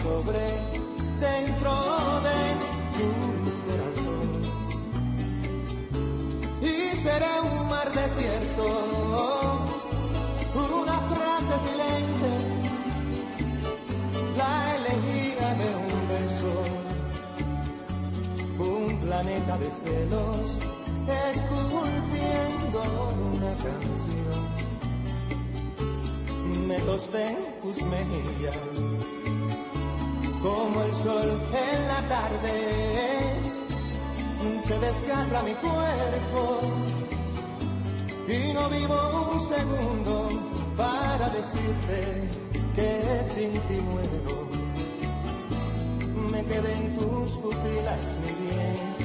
[SPEAKER 15] Sobre dentro de tu corazón. Y seré un mar desierto, una frase silente, la elegía de un beso. Un planeta de celos esculpiendo una canción. Me tosté en tus mejillas desgarra mi cuerpo y no vivo un segundo para decirte que sin ti muero me quedé en tus pupilas, mi bien.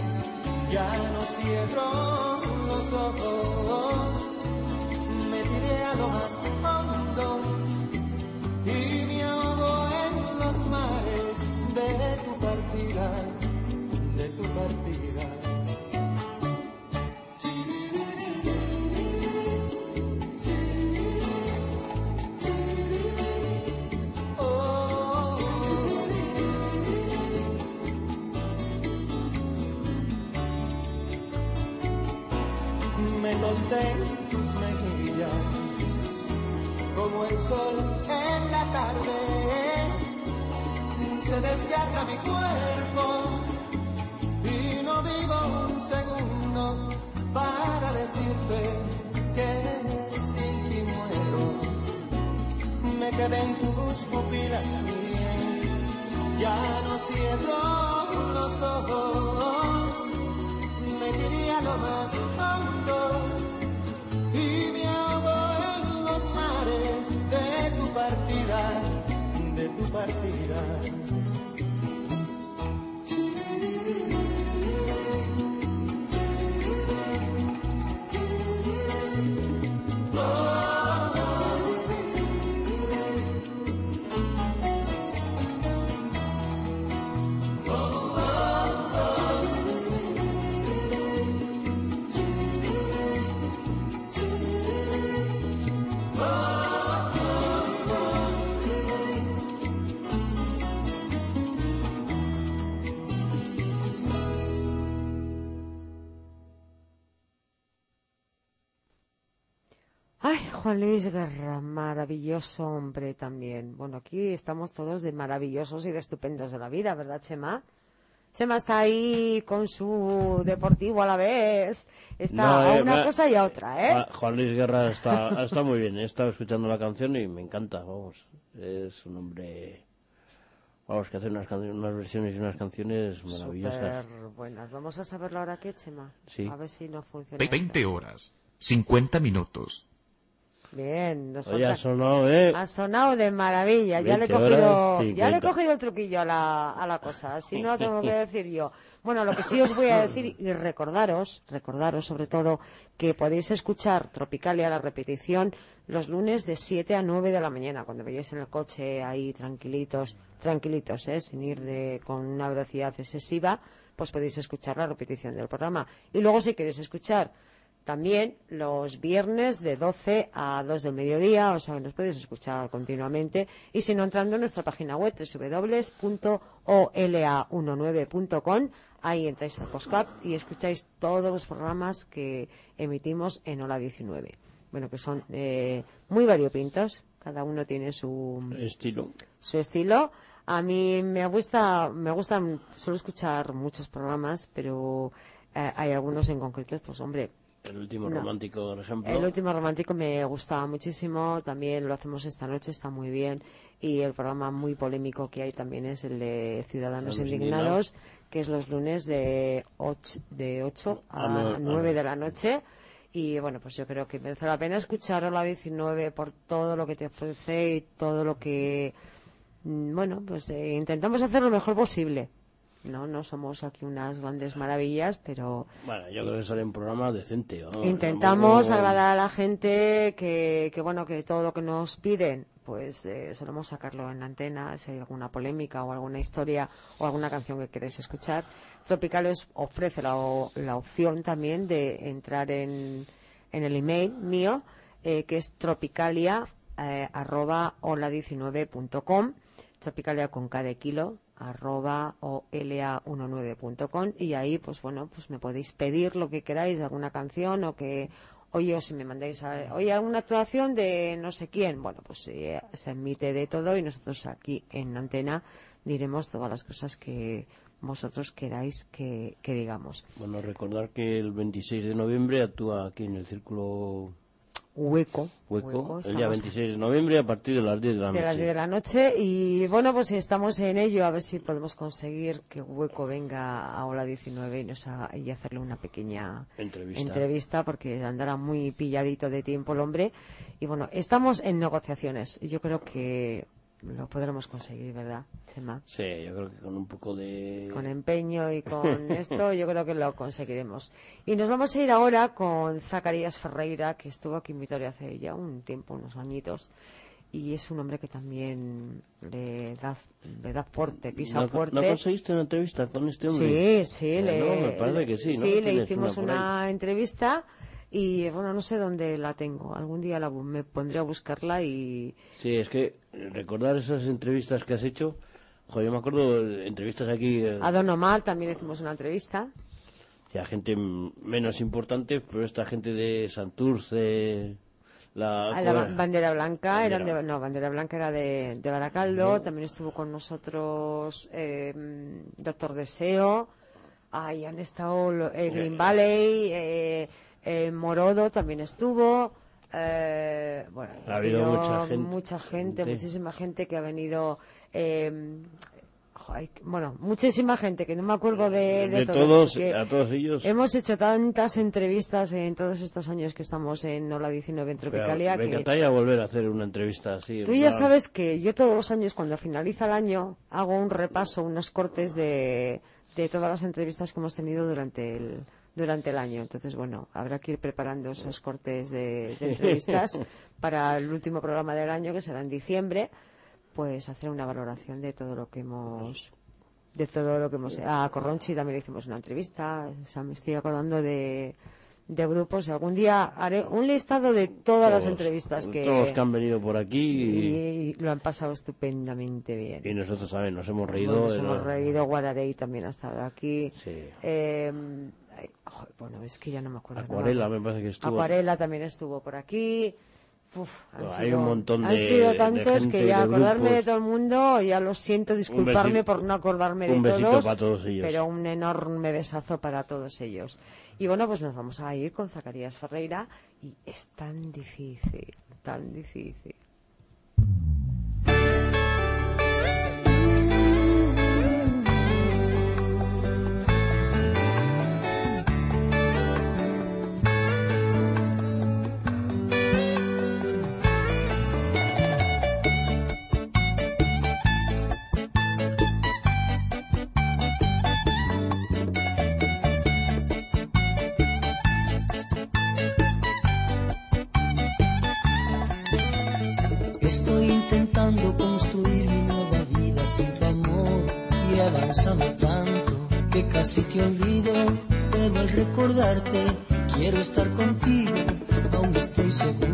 [SPEAKER 15] Ya no cierro en tus mejillas, como el sol en la tarde.
[SPEAKER 18] se desgarra mi cuerpo y no vivo un segundo para decirte que sin ti muero. Me quedé en tus pupilas bien, ya no cierro los ojos, me tiré a lo más
[SPEAKER 4] Luis Guerra, maravilloso hombre también. Bueno, aquí estamos todos de maravillosos y de estupendos de la vida, ¿verdad, Chema? Chema está ahí con su deportivo a la vez. Está
[SPEAKER 5] No,
[SPEAKER 4] a
[SPEAKER 5] eh,
[SPEAKER 4] una
[SPEAKER 5] me-
[SPEAKER 4] cosa y a otra, ¿eh?
[SPEAKER 5] Ah, Juan Luis Guerra está, está muy bien. He estado escuchando la canción y me encanta, vamos. Es un hombre... Vamos, que hace unas, unas versiones y unas canciones maravillosas.
[SPEAKER 4] Súper buenas. Vamos a saberlo ahora qué, Chema.
[SPEAKER 5] Sí.
[SPEAKER 4] A ver si no funciona.
[SPEAKER 19] Ve- 20 horas, 50 minutos.
[SPEAKER 4] Bien, nos
[SPEAKER 5] Oye, ha sonado, ¿eh?
[SPEAKER 4] Ha sonado de maravilla. Ya le, he
[SPEAKER 5] 20
[SPEAKER 4] cogido, ya le he
[SPEAKER 5] 50.
[SPEAKER 4] cogido el truquillo a la, a la cosa. Así no tengo que decir yo. Bueno, lo que sí os voy a decir y recordaros, recordaros sobre todo que podéis escuchar Tropicalia, la repetición, los lunes de 7 a 9 de la mañana, cuando vayáis en el coche ahí tranquilitos, tranquilitos, ¿eh? sin ir de, con una velocidad excesiva, pues podéis escuchar la repetición del programa. Y luego si queréis escuchar también los viernes de 12 a 2 del mediodía, o sea que nos podéis escuchar continuamente. Y si no, entrando en nuestra página web www.ola19.com, ahí entráis al postcap y escucháis todos los programas que emitimos en Ola 19. Bueno, que son eh, muy variopintos, cada uno tiene su
[SPEAKER 5] Estilo.
[SPEAKER 4] su estilo. A mí me gusta, me gustan, suelo escuchar muchos programas, pero eh, hay algunos en concreto, pues hombre,
[SPEAKER 5] El último
[SPEAKER 4] No.
[SPEAKER 5] romántico, por ejemplo.
[SPEAKER 4] el último romántico me gustaba muchísimo, también lo hacemos esta noche, está muy bien. Y el programa muy polémico que hay también es el de Ciudadanos
[SPEAKER 5] Ciudadanos
[SPEAKER 4] Indignados, que es los lunes de 8, de 8
[SPEAKER 5] A
[SPEAKER 4] a
[SPEAKER 5] nueve- a
[SPEAKER 4] 9 de la noche. Y bueno, pues yo creo que merece la pena escuchar la 19 por todo lo que te ofrece y todo lo que, mm, bueno, pues eh, intentamos hacer lo mejor posible. No, no somos aquí unas grandes maravillas, pero
[SPEAKER 5] Bueno, yo creo que sale un programa decente. ¿no?
[SPEAKER 4] Intentamos
[SPEAKER 5] Tampoco-
[SPEAKER 4] agradar a la gente que, que, bueno, que todo lo que nos piden, pues eh, solemos sacarlo en la antena, si hay alguna polémica o alguna historia o alguna canción que queréis escuchar. Tropicales ofrece la, la opción también de entrar en, en el email mío, eh, que es tropicalia eh, arroba hola19.com, tropicalia con de kilo, arroba ola19.com y ahí pues bueno pues me podéis pedir lo que queráis alguna canción o que oye o si me mandáis a, oye alguna actuación de no sé quién. Bueno pues eh, se emite de todo y nosotros aquí en antena diremos todas las cosas que vosotros queráis que, que digamos.
[SPEAKER 5] Bueno, recordar que el 26 de noviembre actúa aquí en el Círculo
[SPEAKER 4] hueco
[SPEAKER 5] Hueco,
[SPEAKER 4] Hueco,
[SPEAKER 5] el día
[SPEAKER 4] estamos
[SPEAKER 5] 26 de noviembre a partir de las 10 de la
[SPEAKER 4] de
[SPEAKER 5] noche.
[SPEAKER 4] las 10 de la noche y bueno pues estamos en ello a ver si podemos conseguir que Hueco venga a Ola 19 y, nos ha- y hacerle una pequeña
[SPEAKER 5] Entrevista.
[SPEAKER 4] entrevista porque andará muy pilladito de tiempo el hombre y bueno estamos en negociaciones yo creo que lo podremos conseguir verdad Chema
[SPEAKER 5] Sí, yo creo que con un poco de...
[SPEAKER 4] con empeño y con esto yo creo que lo conseguiremos. Y nos vamos a ir ahora con Zacarías Ferreira, que estuvo aquí en Vitoria hace ya un tiempo, unos añitos, y es un hombre que también le da, le da fuerte, pisa
[SPEAKER 5] ¿No,
[SPEAKER 4] fuerte.
[SPEAKER 5] ¿No conseguiste una entrevista con este hombre?
[SPEAKER 4] Sí, sí,
[SPEAKER 5] Bueno,
[SPEAKER 4] le,
[SPEAKER 5] me parece que sí, ¿no?
[SPEAKER 4] le hicimos
[SPEAKER 5] una
[SPEAKER 4] entrevista y bueno, no sé dónde la tengo. Algún día la me pondré a buscarla y
[SPEAKER 5] Sí, es que recordar esas entrevistas que has hecho... Joder, yo me acuerdo entrevistas aquí eh,
[SPEAKER 4] a Don Omar también hicimos una entrevista.
[SPEAKER 5] y a gente menos importante, pero esta gente de Santurce, La,
[SPEAKER 4] Ah, la ba- bandera blanca,
[SPEAKER 5] Bandera
[SPEAKER 4] eran de, no, bandera blanca era de, de Baracaldo, también estuvo con nosotros eh, Doctor Deseo, ahí han estado eh, Green Valley, eh, eh, Morodo también estuvo, eh, bueno,
[SPEAKER 5] Ha habido mucha gente.
[SPEAKER 4] mucha gente,
[SPEAKER 5] Sí.
[SPEAKER 4] muchísima gente que ha venido, eh, que- bueno, muchísima gente que no me acuerdo de,
[SPEAKER 5] de
[SPEAKER 4] todos,
[SPEAKER 5] a todos ellos.
[SPEAKER 4] Hemos hecho tantas entrevistas en todos estos años que estamos en Ola 19 en
[SPEAKER 5] Pero
[SPEAKER 4] Tropicalia
[SPEAKER 5] me
[SPEAKER 4] que
[SPEAKER 5] encantaría volver a hacer una entrevista así.
[SPEAKER 4] tú ya sabes que yo todos los años cuando finaliza el año hago un repaso, unos cortes de, de todas las entrevistas que hemos tenido durante el durante el año. Entonces, bueno, habrá que ir preparando esos cortes de, de entrevistas para el último programa del año que será en diciembre, pues hacer una valoración de todo lo que hemos de todo lo que hemos a Corronchi también le hicimos una entrevista o sea me estoy acordando de, de grupos algún día haré un listado de todas las entrevistas que
[SPEAKER 5] Todos que han venido por aquí y,
[SPEAKER 4] y lo han pasado estupendamente bien
[SPEAKER 5] y nosotros también nos hemos reído.
[SPEAKER 4] Bueno, nos hemos reído Guararey también ha estado aquí
[SPEAKER 5] Sí.
[SPEAKER 4] Eh, bueno es que ya no me acuerdo
[SPEAKER 5] Acuarela
[SPEAKER 4] acuerdo.
[SPEAKER 5] me parece que estuvo.
[SPEAKER 4] Acuarela también estuvo por aquí Uf, han
[SPEAKER 5] Hay
[SPEAKER 4] sido-
[SPEAKER 5] un montón
[SPEAKER 4] han
[SPEAKER 5] de-
[SPEAKER 4] sido
[SPEAKER 5] de
[SPEAKER 4] tantos
[SPEAKER 5] gente,
[SPEAKER 4] que ya
[SPEAKER 5] de
[SPEAKER 4] acordarme de
[SPEAKER 5] grupos.
[SPEAKER 4] todo el mundo ya lo siento disculparme
[SPEAKER 5] besito-
[SPEAKER 4] por no acordarme de todos,
[SPEAKER 5] para todos ellos.
[SPEAKER 4] pero un enorme besazo para todos ellos y bueno pues nos vamos a ir con Zacarías Ferreira y es tan difícil tan difícil
[SPEAKER 20] casi te olvido, pero al recordarte quiero estar contigo, aún estoy seguro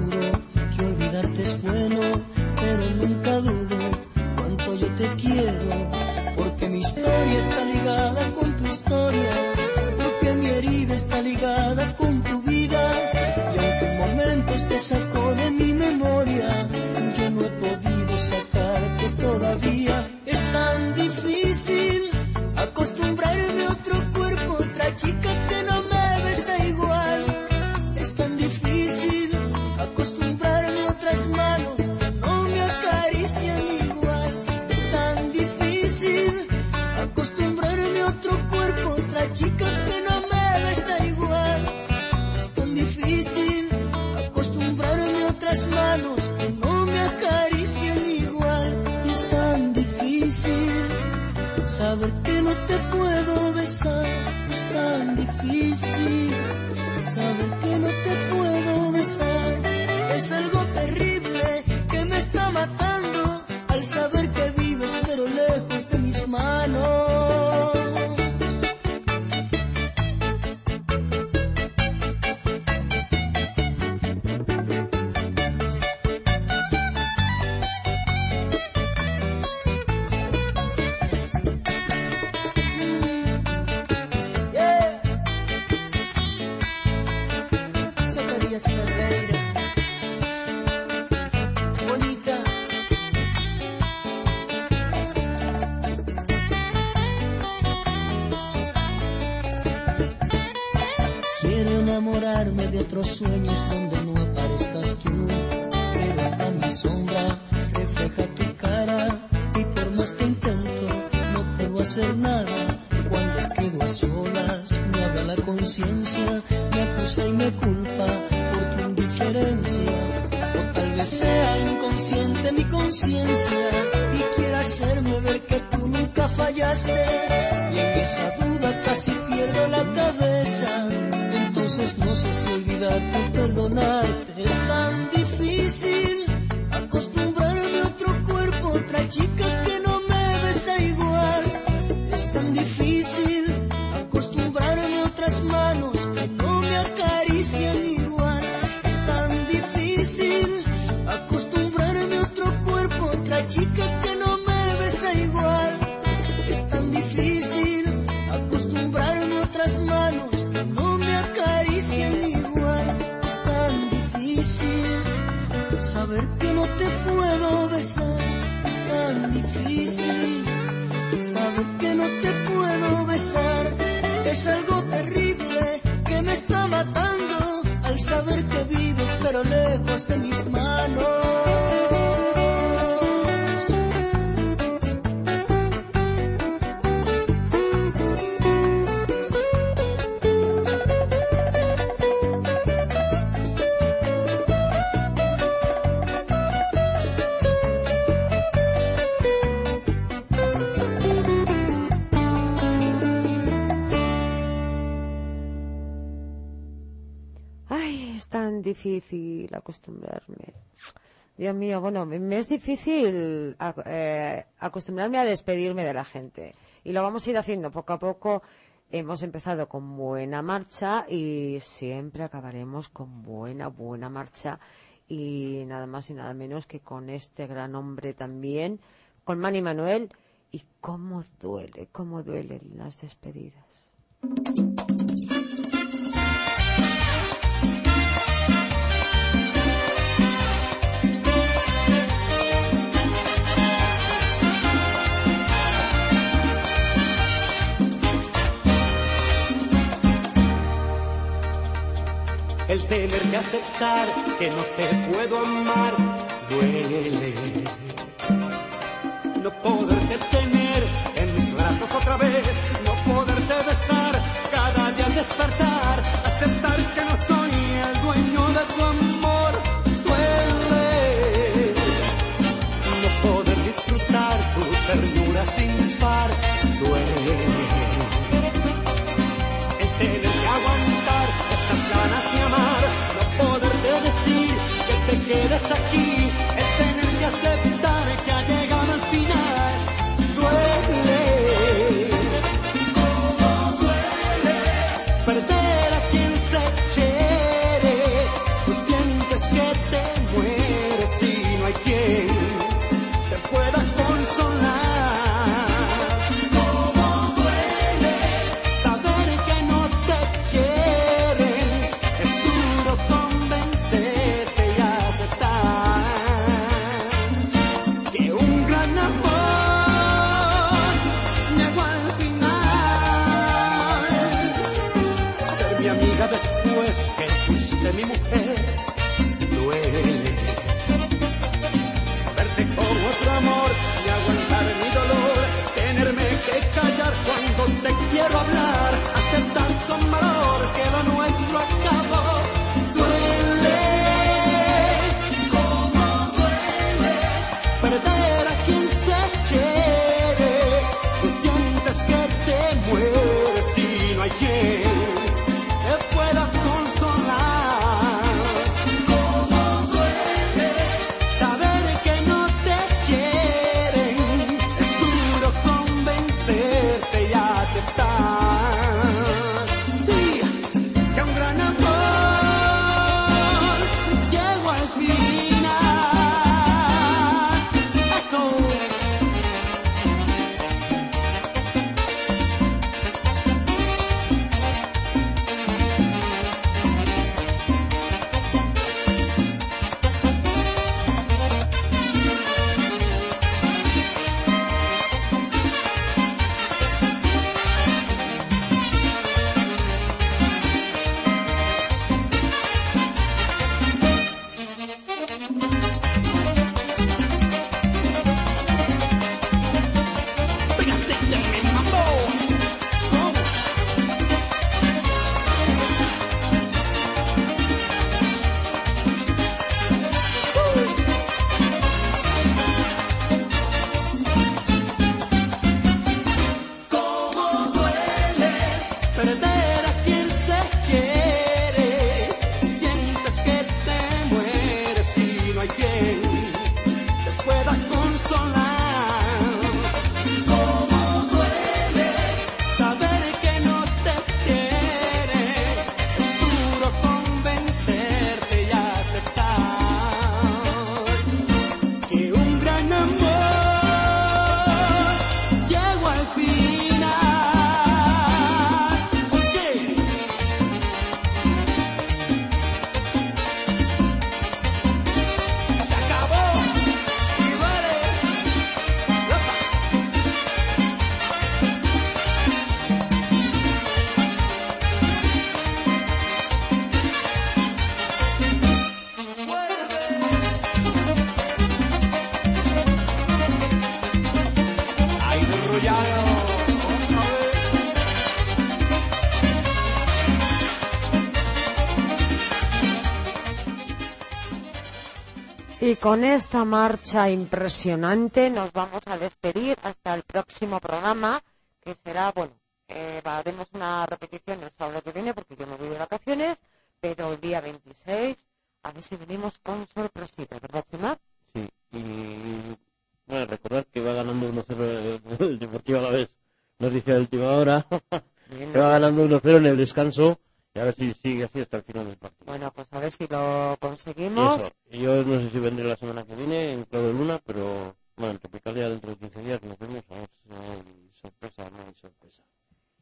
[SPEAKER 20] enamorarme de otros sueños donde no aparezcas tú, pero está mi sombra, refleja tu cara y por más que intento no puedo hacer nada. Cuando quedo a solas me habla la conciencia, me acusa y me culpa por tu indiferencia. O tal vez sea inconsciente mi conciencia y quiera hacerme ver que tú nunca fallaste. Y en esa duda casi pierdo la cabeza. No sé si olvidarte perdonarte. Es tan difícil
[SPEAKER 4] Dios mío, bueno, me es difícil eh, acostumbrarme a despedirme de la gente. Y lo vamos a ir haciendo poco a poco. Hemos empezado con buena marcha y siempre acabaremos con buena, buena marcha. Y nada más y nada menos que con este gran hombre también, con Manny Manuel. Y cómo duele, cómo duelen las despedidas.
[SPEAKER 14] El tener que aceptar que no te puedo amar duele. No poderte tener en mis brazos otra vez, no poderte besar cada día al despertar, aceptar que no soy el dueño de tu amor
[SPEAKER 4] con esta marcha impresionante nos vamos a despedir hasta el próximo programa, que será, bueno, eh, haremos una repetición el sábado que viene porque yo me voy de vacaciones, pero el día 26 a ver si venimos con sorpresita, ¿verdad, Chema?
[SPEAKER 5] Sí, y bueno, recordad que va ganando 1-0 el, Deportivo a la vez. Nos dice a última hora que va ganando 1-0 en el descanso a ver si sigue así hasta el final del partido.
[SPEAKER 4] Bueno, pues a ver si lo conseguimos.
[SPEAKER 5] Eso. Y yo no sé si vendré la semana que viene en Claudio Luna, pero bueno, en Tropicalia dentro de 15 días nos vemos a ver si hay sorpresa no hay sorpresa.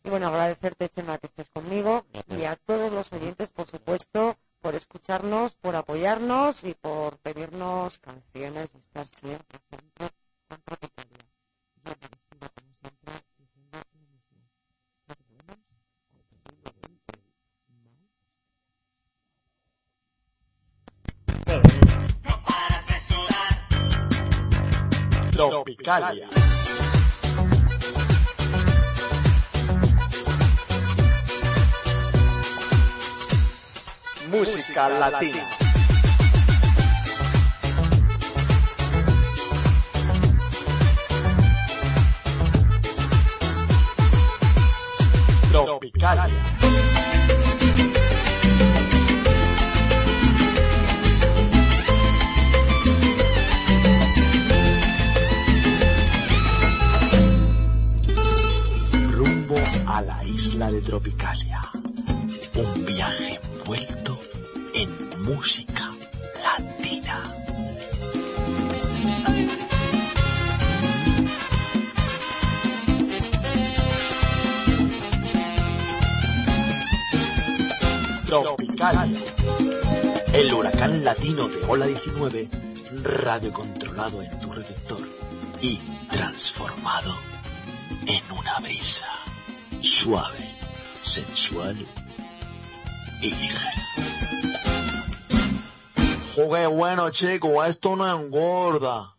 [SPEAKER 4] Y bueno, agradecerte, Chema, que estés conmigo y a todos los oyentes, por supuesto, por escucharnos, por apoyarnos y por pedirnos canciones y estar siempre, siempre tan tropicales. Yo me despido, como siempre,
[SPEAKER 1] Tropicalia. Música latina. Tropicalia. Isla de Tropicalia. Un viaje envuelto en música latina. Tropicalia. El huracán latino de Ola 19, radio controlado en tu receptor y transformado en una brisa suave, sensual y ligera.
[SPEAKER 2] Joder, bueno, chico, esto no engorda.